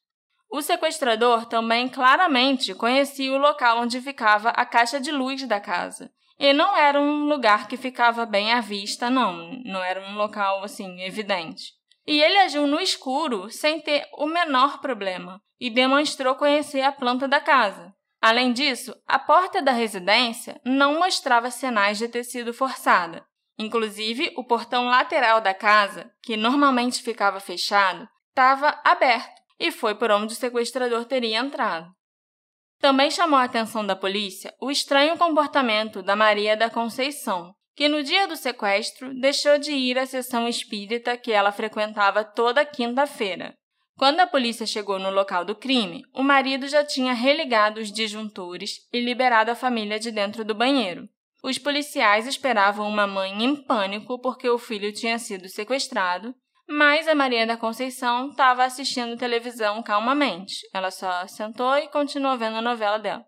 O sequestrador também claramente conhecia o local onde ficava a caixa de luz da casa. E não era um lugar que ficava bem à vista, não. Não era um local, assim, evidente. E ele agiu no escuro sem ter o menor problema e demonstrou conhecer a planta da casa. Além disso, a porta da residência não mostrava sinais de ter sido forçada. Inclusive, o portão lateral da casa, que normalmente ficava fechado, estava aberto e foi por onde o sequestrador teria entrado. Também chamou a atenção da polícia o estranho comportamento da Maria da Conceição, que no dia do sequestro deixou de ir à sessão espírita que ela frequentava toda quinta-feira. Quando a polícia chegou no local do crime, o marido já tinha religado os disjuntores e liberado a família de dentro do banheiro. Os policiais esperavam uma mãe em pânico porque o filho tinha sido sequestrado, mas a Maria da Conceição estava assistindo televisão calmamente. Ela só sentou e continuou vendo a novela dela.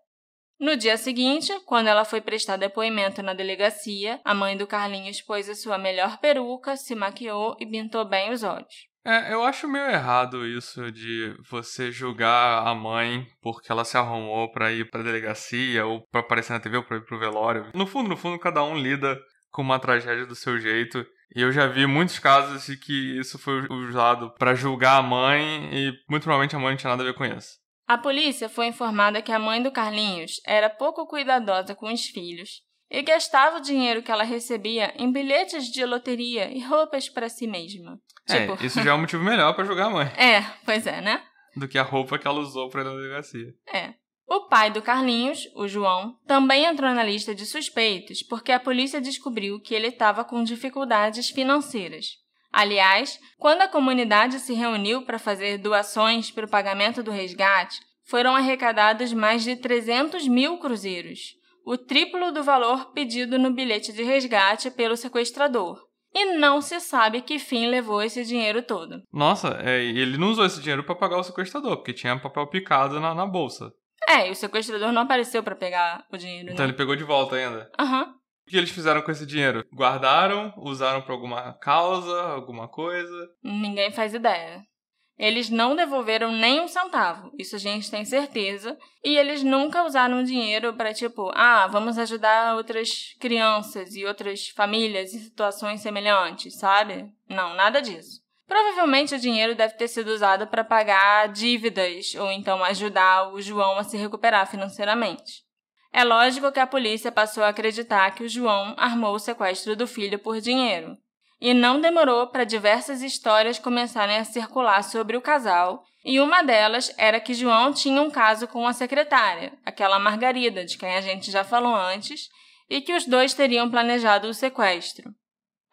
No dia seguinte, quando ela foi prestar depoimento na delegacia, a mãe do Carlinhos pôs a sua melhor peruca, se maquiou e pintou bem os olhos. É, eu acho meio errado isso de você julgar a mãe porque ela se arrumou para ir pra delegacia ou para aparecer na TV ou pra ir pro velório. No fundo, no fundo, cada um lida com uma tragédia do seu jeito. E eu já vi muitos casos de que isso foi usado para julgar a mãe e muito provavelmente a mãe não tinha nada a ver com isso. A polícia foi informada que a mãe do Carlinhos era pouco cuidadosa com os filhos e gastava o dinheiro que ela recebia em bilhetes de loteria e roupas para si mesma. É, Tipo, isso já é um motivo melhor para julgar a mãe (laughs) é, pois é, né? do que a roupa que ela usou pra ir na delegacia. É. O pai do Carlinhos, o João, também entrou na lista de suspeitos porque a polícia descobriu que ele estava com dificuldades financeiras. Aliás, quando a comunidade se reuniu para fazer doações para o pagamento do resgate, foram arrecadados mais de 300 mil cruzeiros, o triplo do valor pedido no bilhete de resgate pelo sequestrador. E não se sabe que fim levou esse dinheiro todo. Nossa, é, ele não usou esse dinheiro pra pagar o sequestrador, porque tinha papel picado na, na bolsa. É, e o sequestrador não apareceu para pegar o dinheiro, Então né? ele pegou de volta ainda. Aham. O que eles fizeram com esse dinheiro? Guardaram? Usaram pra alguma causa? Alguma coisa? Ninguém faz ideia. Eles não devolveram nem um centavo, isso a gente tem certeza. E eles nunca usaram o dinheiro para tipo, ah, vamos ajudar outras crianças e outras famílias em situações semelhantes, sabe? Não, nada disso. Provavelmente o dinheiro deve ter sido usado para pagar dívidas ou então ajudar o João a se recuperar financeiramente. É lógico que a polícia passou a acreditar que o João armou o sequestro do filho por dinheiro. E não demorou para diversas histórias começarem a circular sobre o casal, e uma delas era que João tinha um caso com a secretária, aquela Margarida, de quem a gente já falou antes, e que os dois teriam planejado o sequestro.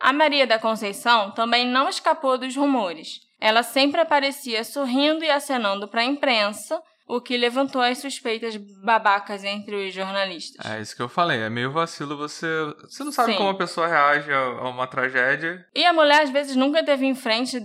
A Maria da Conceição também não escapou dos rumores. Ela sempre aparecia sorrindo e acenando para a imprensa, o que levantou as suspeitas babacas entre os jornalistas. É isso que eu falei. É meio vacilo você. Você não sabe Sim. como a pessoa reage a a uma tragédia. E a mulher, às vezes, nunca teve em frente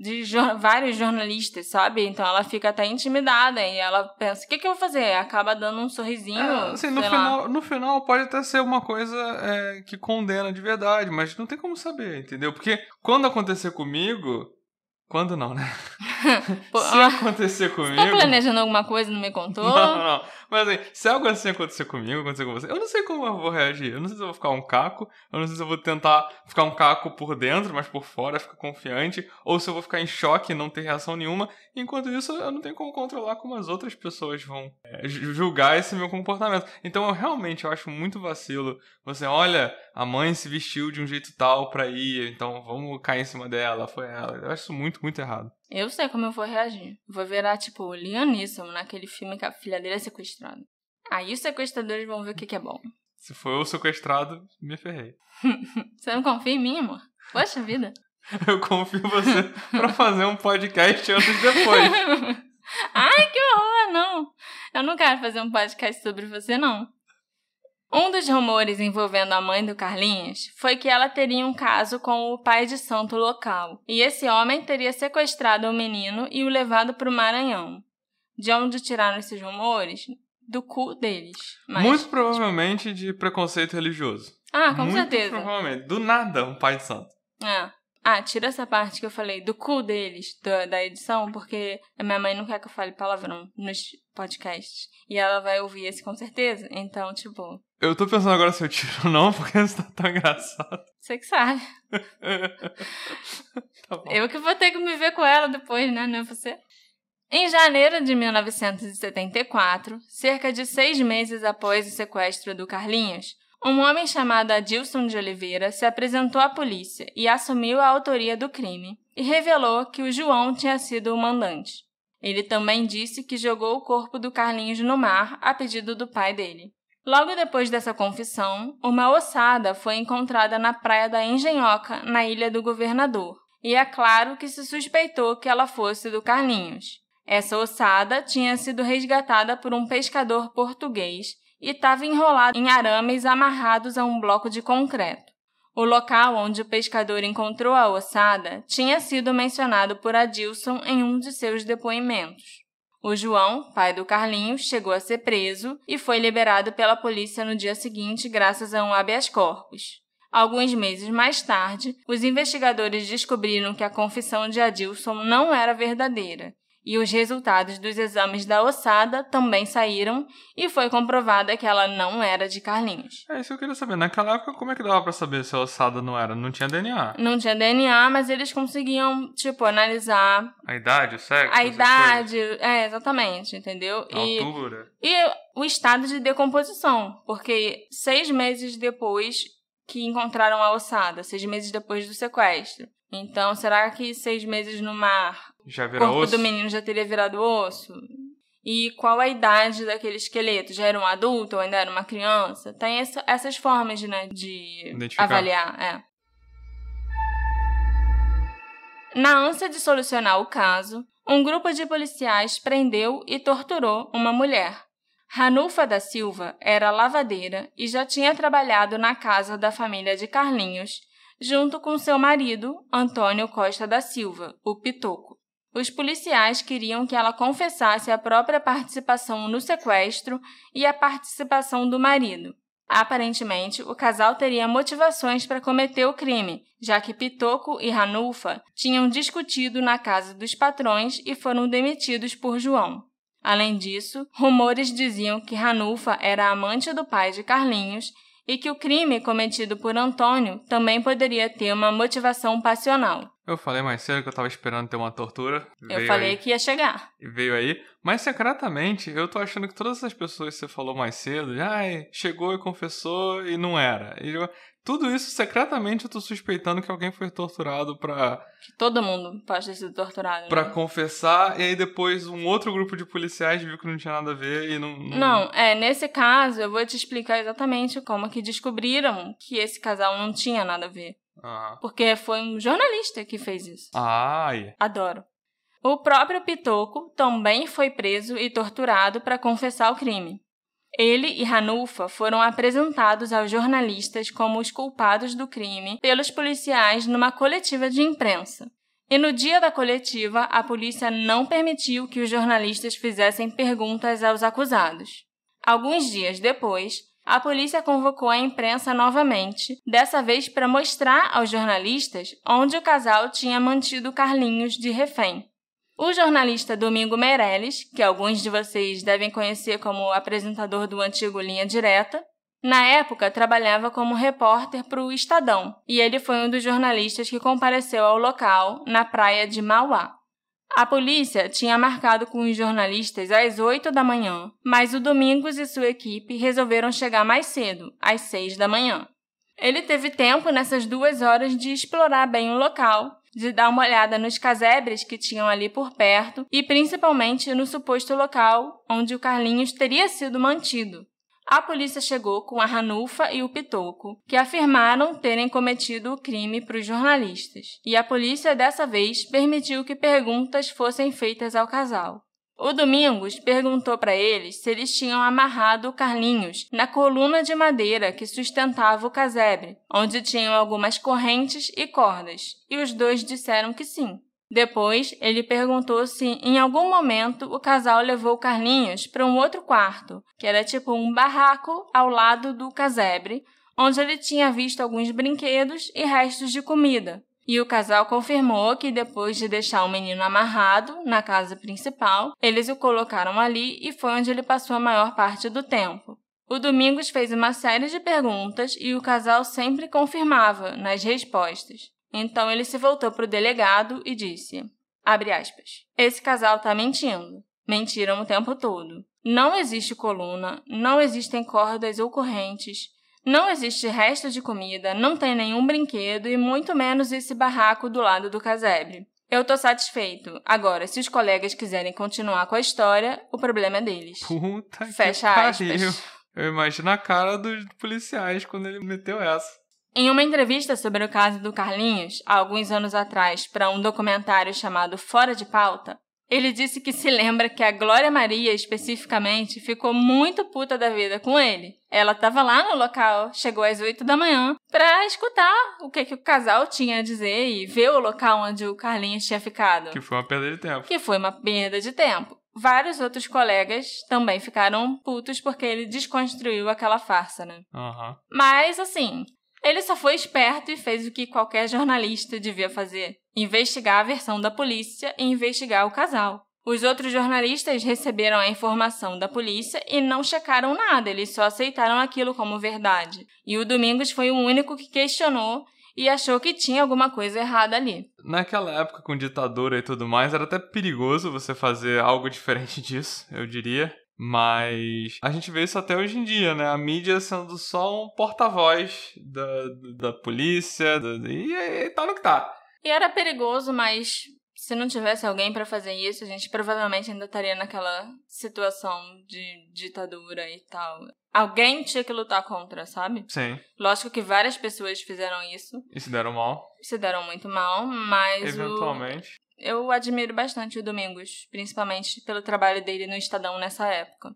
de jor- vários jornalistas, sabe? Então ela fica até intimidada e ela pensa: o que, que eu vou fazer? Acaba dando um sorrisinho. É, assim, no lá. final, no final pode até ser uma coisa é, que condena de verdade, mas não tem como saber, entendeu? Porque quando acontecer comigo. Quando não, né? (laughs) (laughs) Pô, Se ah, acontecer Tá comigo. planejando alguma coisa e não me contou? Não, não. Mas assim, se algo assim acontecer comigo, acontecer com você, eu não sei como eu vou reagir. Eu não sei se eu vou ficar um caco, eu não sei se eu vou tentar ficar um caco por dentro, mas por fora ficar confiante, ou se eu vou ficar em choque e não ter reação nenhuma. Enquanto isso, eu não tenho como controlar como as outras pessoas vão é, ju- julgar esse meu comportamento. Então eu realmente eu acho muito vacilo. Você olha, a mãe se vestiu de um jeito tal pra ir, então vamos cair em cima dela, foi ela. Eu acho isso muito, muito errado. Eu sei como eu vou reagir. Vou virar, tipo, Liam Neeson naquele filme que a filha dele é sequestrada. Aí os sequestradores vão ver o que, que é bom. Se for eu sequestrado, me ferrei. (laughs) Você não confia em mim, amor? Poxa vida. (laughs) Eu confio em você pra fazer um podcast anos depois. (laughs) Ai, que horror, não. Eu não quero fazer um podcast sobre você, não. Um dos rumores envolvendo a mãe do Carlinhos foi que ela teria um caso com o pai de santo local, e esse homem teria sequestrado o menino e o levado para o Maranhão. De onde tiraram esses rumores? Do cu deles. Mas... Muito provavelmente de preconceito religioso. Ah, com Muito certeza. provavelmente. Do nada, um pai de santo. É. Ah, tira essa parte que eu falei do cu deles, da, da edição, porque a minha mãe não quer que eu fale palavrão nos podcasts. E ela vai ouvir esse com certeza. Então, tipo, Eu tô pensando agora se eu tiro ou não, (laughs) porque isso tá tão engraçado. você que sabe. (laughs) tá. Eu que vou ter que me ver com ela depois, né? Não é você? Em janeiro de 1974, cerca de seis meses após o sequestro do Carlinhos, um homem chamado Adilson de Oliveira se apresentou à polícia e assumiu a autoria do crime e revelou que o João tinha sido o mandante. Ele também disse que jogou o corpo do Carlinhos no mar a pedido do pai dele. Logo depois dessa confissão, uma ossada foi encontrada na praia da Engenhoca, na ilha do Governador, e é claro que se suspeitou que ela fosse do Carlinhos. Essa ossada tinha sido resgatada por um pescador português e estava enrolada em arames amarrados a um bloco de concreto. O local onde o pescador encontrou a ossada tinha sido mencionado por Adilson em um de seus depoimentos. O João, pai do Carlinhos, chegou a ser preso e foi liberado pela polícia no dia seguinte graças a um habeas corpus. Alguns meses mais tarde, os investigadores descobriram que a confissão de Adilson não era verdadeira e os resultados dos exames da ossada também saíram e foi comprovada que ela não era de Carlinhos. É isso que eu queria saber. Naquela época, como é que dava pra saber se a ossada não era? Não tinha DNA. Não tinha DNA, mas eles conseguiam, tipo, analisar. A idade, o sexo? A idade, é, exatamente, entendeu? A e, altura. E o estado de decomposição, porque seis meses depois que encontraram a ossada, seis meses depois do sequestro. Então, será que seis meses no mar, já o corpo osso? do menino já teria virado osso? E qual a idade daquele esqueleto? Já era um adulto ou ainda era uma criança? Tem essa, essas formas né, de avaliar. É. Na ânsia de solucionar o caso, um grupo de policiais prendeu e torturou uma mulher. Ranufa da Silva era lavadeira e já tinha trabalhado na casa da família de Carlinhos junto com seu marido, Antônio Costa da Silva, o Pitoco. Os policiais queriam que ela confessasse a própria participação no sequestro e a participação do marido. Aparentemente, o casal teria motivações para cometer o crime, já que Pitoco e Ranulfa tinham discutido na casa dos patrões e foram demitidos por João. Além disso, rumores diziam que Ranulfa era amante do pai de Carlinhos e que o crime cometido por Antônio também poderia ter uma motivação passional. Eu falei mais cedo que eu tava esperando ter uma tortura. Eu falei aí. que ia chegar. E veio aí. Mas secretamente, eu tô achando que todas essas pessoas que você falou mais cedo, já chegou e confessou e não era. E tudo isso, secretamente, eu tô suspeitando que alguém foi torturado pra. Que todo mundo pode ter sido torturado. Pra né? confessar, e aí depois um outro grupo de policiais viu que não tinha nada a ver e não. Não, não é, nesse caso, eu vou te explicar exatamente como que descobriram que esse casal não tinha nada a ver. Ah. Porque foi um jornalista que fez isso. Ai. Adoro. O próprio Pitoco também foi preso e torturado para confessar o crime. Ele e Ranulfa foram apresentados aos jornalistas como os culpados do crime pelos policiais numa coletiva de imprensa. E no dia da coletiva, a polícia não permitiu que os jornalistas fizessem perguntas aos acusados. Alguns dias depois, a polícia convocou a imprensa novamente, dessa vez para mostrar aos jornalistas onde o casal tinha mantido Carlinhos de refém. O jornalista Domingo Meirelles, que alguns de vocês devem conhecer como apresentador do antigo Linha Direta, na época trabalhava como repórter para o Estadão e ele foi um dos jornalistas que compareceu ao local, na praia de Mauá. A polícia tinha marcado com os jornalistas às 8 da manhã, mas o Domingos e sua equipe resolveram chegar mais cedo, às 6 da manhã. Ele teve tempo nessas duas horas de explorar bem o local de dar uma olhada nos casebres que tinham ali por perto e principalmente no suposto local onde o Carlinhos teria sido mantido. A polícia chegou com a Ranulfa e o Pitoco, que afirmaram terem cometido o crime para os jornalistas, e a polícia dessa vez permitiu que perguntas fossem feitas ao casal. O Domingos perguntou para eles se eles tinham amarrado o Carlinhos na coluna de madeira que sustentava o casebre, onde tinham algumas correntes e cordas, e os dois disseram que sim. Depois, ele perguntou se em algum momento o casal levou Carlinhos para um outro quarto, que era tipo um barraco ao lado do casebre, onde ele tinha visto alguns brinquedos e restos de comida, e o casal confirmou que depois de deixar o menino amarrado na casa principal, eles o colocaram ali e foi onde ele passou a maior parte do tempo. O Domingos fez uma série de perguntas e o casal sempre confirmava nas respostas. Então ele se voltou para o delegado e disse: aspas. Esse casal tá mentindo. Mentiram o tempo todo. Não existe coluna, não existem cordas ou correntes, não existe resto de comida, não tem nenhum brinquedo e muito menos esse barraco do lado do casebre. Eu tô satisfeito. Agora, se os colegas quiserem continuar com a história, o problema é deles. Puta Fecha que aspas. pariu. Eu imagino a cara dos policiais quando ele meteu essa. Em uma entrevista sobre o caso do Carlinhos, há alguns anos atrás, para um documentário chamado Fora de Pauta, ele disse que se lembra que a Glória Maria, especificamente, ficou muito puta da vida com ele. Ela estava lá no local, chegou às 8 da manhã, para escutar o que, que o casal tinha a dizer e ver o local onde o Carlinhos tinha ficado. Que foi uma perda de tempo. Que foi uma perda de tempo. Vários outros colegas também ficaram putos porque ele desconstruiu aquela farsa, né? Aham. Mas, assim, ele só foi esperto e fez o que qualquer jornalista devia fazer: investigar a versão da polícia e investigar o casal. Os outros jornalistas receberam a informação da polícia e não checaram nada, eles só aceitaram aquilo como verdade. E o Domingos foi o único que questionou e achou que tinha alguma coisa errada ali. Naquela época, com ditadura e tudo mais, era até perigoso você fazer algo (laughs) diferente disso, eu diria. Mas a gente vê isso até hoje em dia, né? A mídia sendo só um porta-voz da, da polícia, da, e, e tá no que tá. E era perigoso, mas se não tivesse alguém para fazer isso, a gente provavelmente ainda estaria naquela situação de ditadura e tal. Alguém tinha que lutar contra, sabe? Sim. Lógico que várias pessoas fizeram isso, E se deram mal, se deram muito mal, mas o- eventualmente. eu admiro bastante o Domingos, principalmente pelo trabalho dele no Estadão nessa época.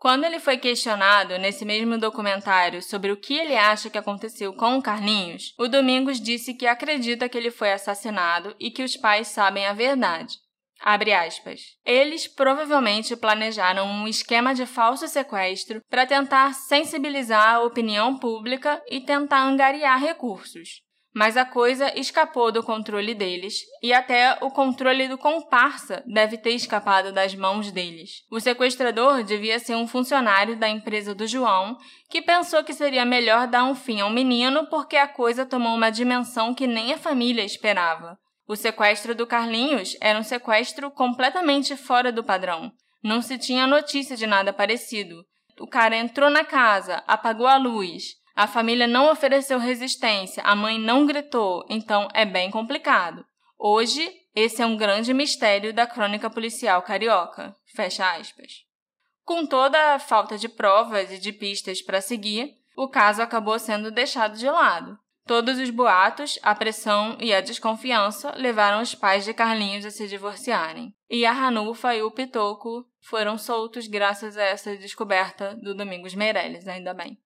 Quando ele foi questionado nesse mesmo documentário sobre o que ele acha que aconteceu com o Carlinhos, o Domingos disse que acredita que ele foi assassinado e que os pais sabem a verdade. Abre aspas. Eles provavelmente planejaram um esquema de falso sequestro para tentar sensibilizar a opinião pública e tentar angariar recursos. Mas a coisa escapou do controle deles e até o controle do comparsa deve ter escapado das mãos deles. O sequestrador devia ser um funcionário da empresa do João que pensou que seria melhor dar um fim ao menino porque a coisa tomou uma dimensão que nem a família esperava. O sequestro do Carlinhos era um sequestro completamente fora do padrão. Não se tinha notícia de nada parecido. O cara entrou na casa, apagou a luz, a família não ofereceu resistência, a mãe não gritou, então é bem complicado. Hoje, esse é um grande mistério da crônica policial carioca. Fecha aspas. Com toda a falta de provas e de pistas para seguir, o caso acabou sendo deixado de lado. Todos os boatos, a pressão e a desconfiança levaram os pais de Carlinhos a se divorciarem. E a Ranufa e o Pitoco foram soltos graças a essa descoberta do Domingos Meirelles, ainda bem.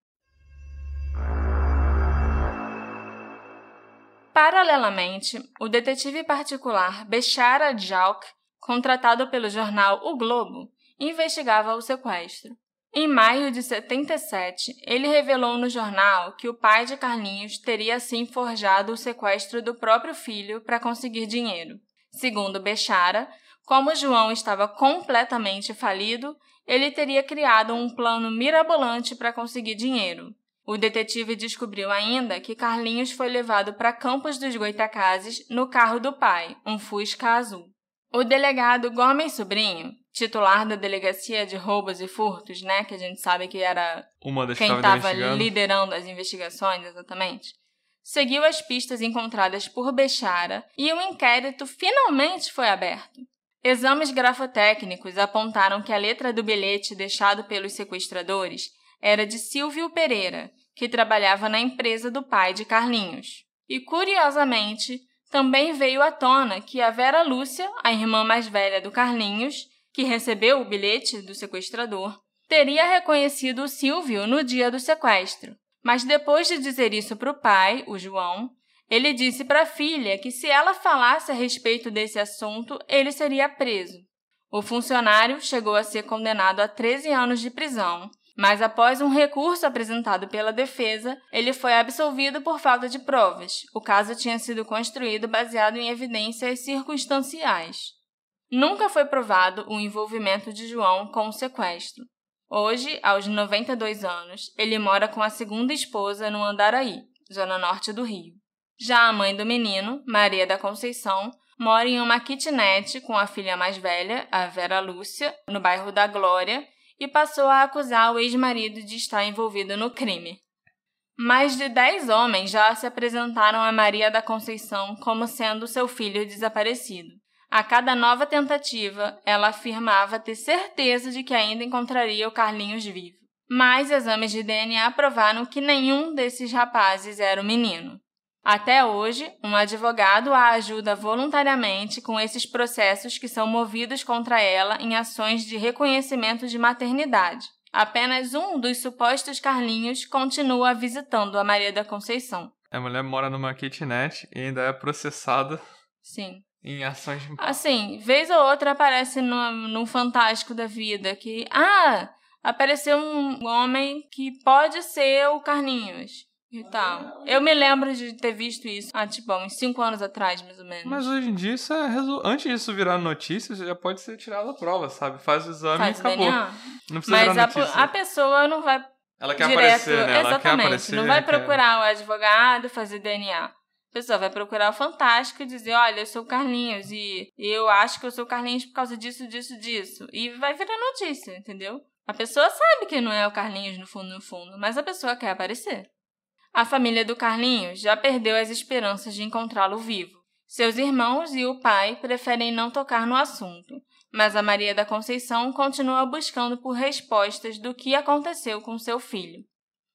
Paralelamente, o detetive particular Bechara Jalk, contratado pelo jornal O Globo, investigava o sequestro. Em maio de 77, ele revelou no jornal que o pai de Carlinhos teria assim forjado o sequestro do próprio filho para conseguir dinheiro. Segundo Bechara, como João estava completamente falido, ele teria criado um plano mirabolante para conseguir dinheiro. O detetive descobriu ainda que Carlinhos foi levado para Campos dos Goitacazes no carro do pai, um Fusca azul. O delegado Gomes Sobrinho, titular da Delegacia de Roubos e Furtos, né, que a gente sabe que era quem estava liderando as investigações, exatamente, seguiu as pistas encontradas por Bechara e o inquérito finalmente foi aberto. Exames grafotécnicos apontaram que a letra do bilhete deixado pelos sequestradores era de Silvio Pereira, que trabalhava na empresa do pai de Carlinhos. E, curiosamente, também veio à tona que a Vera Lúcia, a irmã mais velha do Carlinhos, que recebeu o bilhete do sequestrador, teria reconhecido o Silvio no dia do sequestro. Mas depois de dizer isso para o pai, o João, ele disse para a filha que se ela falasse a respeito desse assunto, ele seria preso. O funcionário chegou a ser condenado a 13 anos de prisão, mas após um recurso apresentado pela defesa, ele foi absolvido por falta de provas. O caso tinha sido construído baseado em evidências circunstanciais. Nunca foi provado o envolvimento de João com o sequestro. Hoje, aos 92 anos, ele mora com a segunda esposa no Andaraí, zona norte do Rio. Já a mãe do menino, Maria da Conceição, mora em uma kitnet com a filha mais velha, a Vera Lúcia, no bairro da Glória, e passou a acusar o ex-marido de estar envolvido no crime. Mais de dez homens já se apresentaram a Maria da Conceição como sendo seu filho desaparecido. A cada nova tentativa, ela afirmava ter certeza de que ainda encontraria o Carlinhos vivo. Mas exames de DNA provaram que nenhum desses rapazes era o menino. Até hoje, um advogado a ajuda voluntariamente com esses processos que são movidos contra ela em ações de reconhecimento de maternidade. Apenas um dos supostos Carlinhos continua visitando a Maria da Conceição. A mulher mora numa kitnet e ainda é processada. Sim em ações. Assim, vez ou outra aparece no, no Fantástico da Vida que. Ah! Apareceu um homem que pode ser o Carlinhos. E tal. Eu me lembro de ter visto isso há, tipo, uns 5 anos atrás, mais ou menos. Mas hoje em dia, isso é resol... antes disso virar notícia, já pode ser tirado a prova, sabe? Faz o exame Faz e acabou. DNA. Não precisa Mas virar a, notícia. a pessoa não vai Ela quer direto. aparecer, né? Ela Exatamente. quer aparecer. não vai quer- procurar o advogado fazer DNA. A pessoa vai procurar o Fantástico e dizer, olha, eu sou o Carlinhos e eu acho que eu sou o Carlinhos por causa disso, disso, disso. E vai virar notícia, entendeu? A pessoa sabe que não é o Carlinhos no fundo, no fundo, mas a pessoa quer aparecer. A família do Carlinhos já perdeu as esperanças de encontrá-lo vivo. Seus irmãos e o pai preferem não tocar no assunto, mas a Maria da Conceição continua buscando por respostas do que aconteceu com seu filho.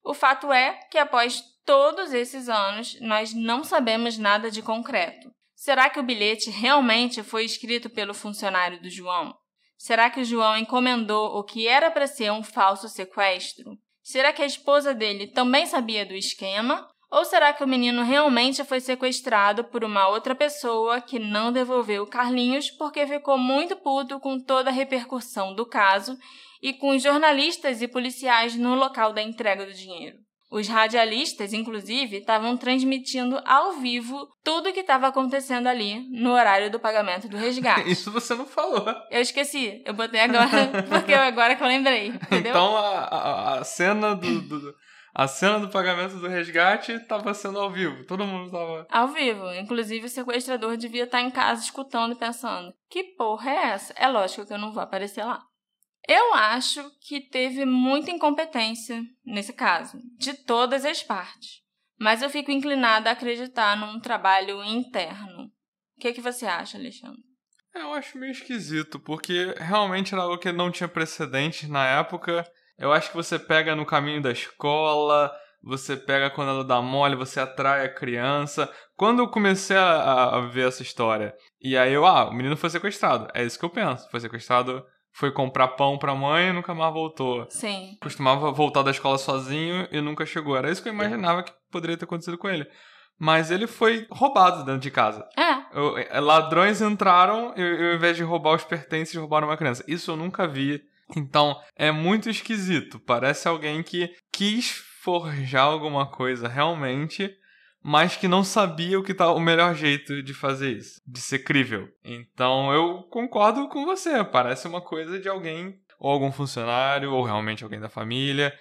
O fato é que após todos esses anos, nós não sabemos nada de concreto. Será que o bilhete realmente foi escrito pelo funcionário do João? Será que o João encomendou o que era para ser um falso sequestro? Será que a esposa dele também sabia do esquema? Ou será que o menino realmente foi sequestrado por uma outra pessoa que não devolveu Carlinhos porque ficou muito puto com toda a repercussão do caso e com os jornalistas e policiais no local da entrega do dinheiro? Os radialistas, inclusive, estavam transmitindo ao vivo tudo o que estava acontecendo ali no horário do pagamento do resgate. (laughs) Isso você não falou. Eu esqueci, eu botei agora, (laughs) porque eu- agora que eu lembrei, entendeu? Então a, a, a cena do, do- a cena do pagamento do resgate estava sendo ao vivo. Todo mundo tava. Ao vivo. Inclusive, o sequestrador devia estar em casa escutando e pensando: que porra é essa? É lógico que eu não vou aparecer lá. Eu acho que teve muita incompetência nesse caso, de todas as partes. Mas eu fico inclinada a acreditar num trabalho interno. O que, que você acha, Alexandre? É, Eu acho meio esquisito, porque realmente era algo que não tinha precedentes na época. Eu acho que você pega no caminho da escola, você pega quando ela dá mole, você atrai a criança. Quando eu comecei a, a ver essa história, e aí eu, ah, o menino foi sequestrado. É isso que eu penso. Foi sequestrado, foi comprar pão pra mãe e nunca mais voltou. Sim. Costumava voltar da escola sozinho e nunca chegou. Era isso que eu imaginava que poderia ter acontecido com ele. Mas ele foi roubado dentro de casa. É, Eu- eh, ladrões entraram e, e ao invés de roubar os pertences, roubaram uma criança. Isso eu nunca vi. Então, é muito esquisito. Parece alguém que quis forjar alguma coisa realmente, mas que não sabia o que tá o melhor jeito de fazer isso, de ser crível. Então, eu concordo com você. Parece uma coisa de alguém ou algum funcionário ou realmente alguém da família.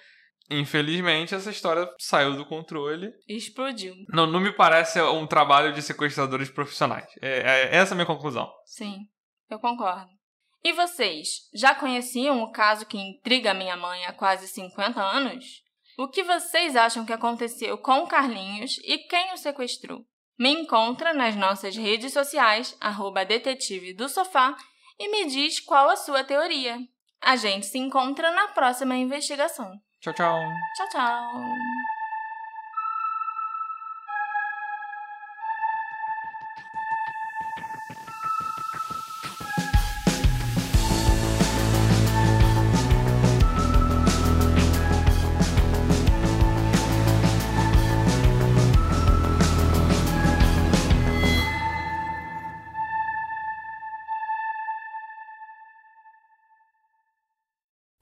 Infelizmente, essa história saiu do controle explodiu. não, não me parece um trabalho de sequestradores profissionais. É, é essa é a minha conclusão. Sim, eu concordo. E vocês, já conheciam o caso que intriga minha mãe há quase 50 anos? O que vocês acham que aconteceu com o Carlinhos e quem o sequestrou? Me encontra nas nossas redes sociais, arroba detetive do sofá, e me diz qual a sua teoria. A gente se encontra na próxima investigação. Tchau, tchau. Tchau, tchau!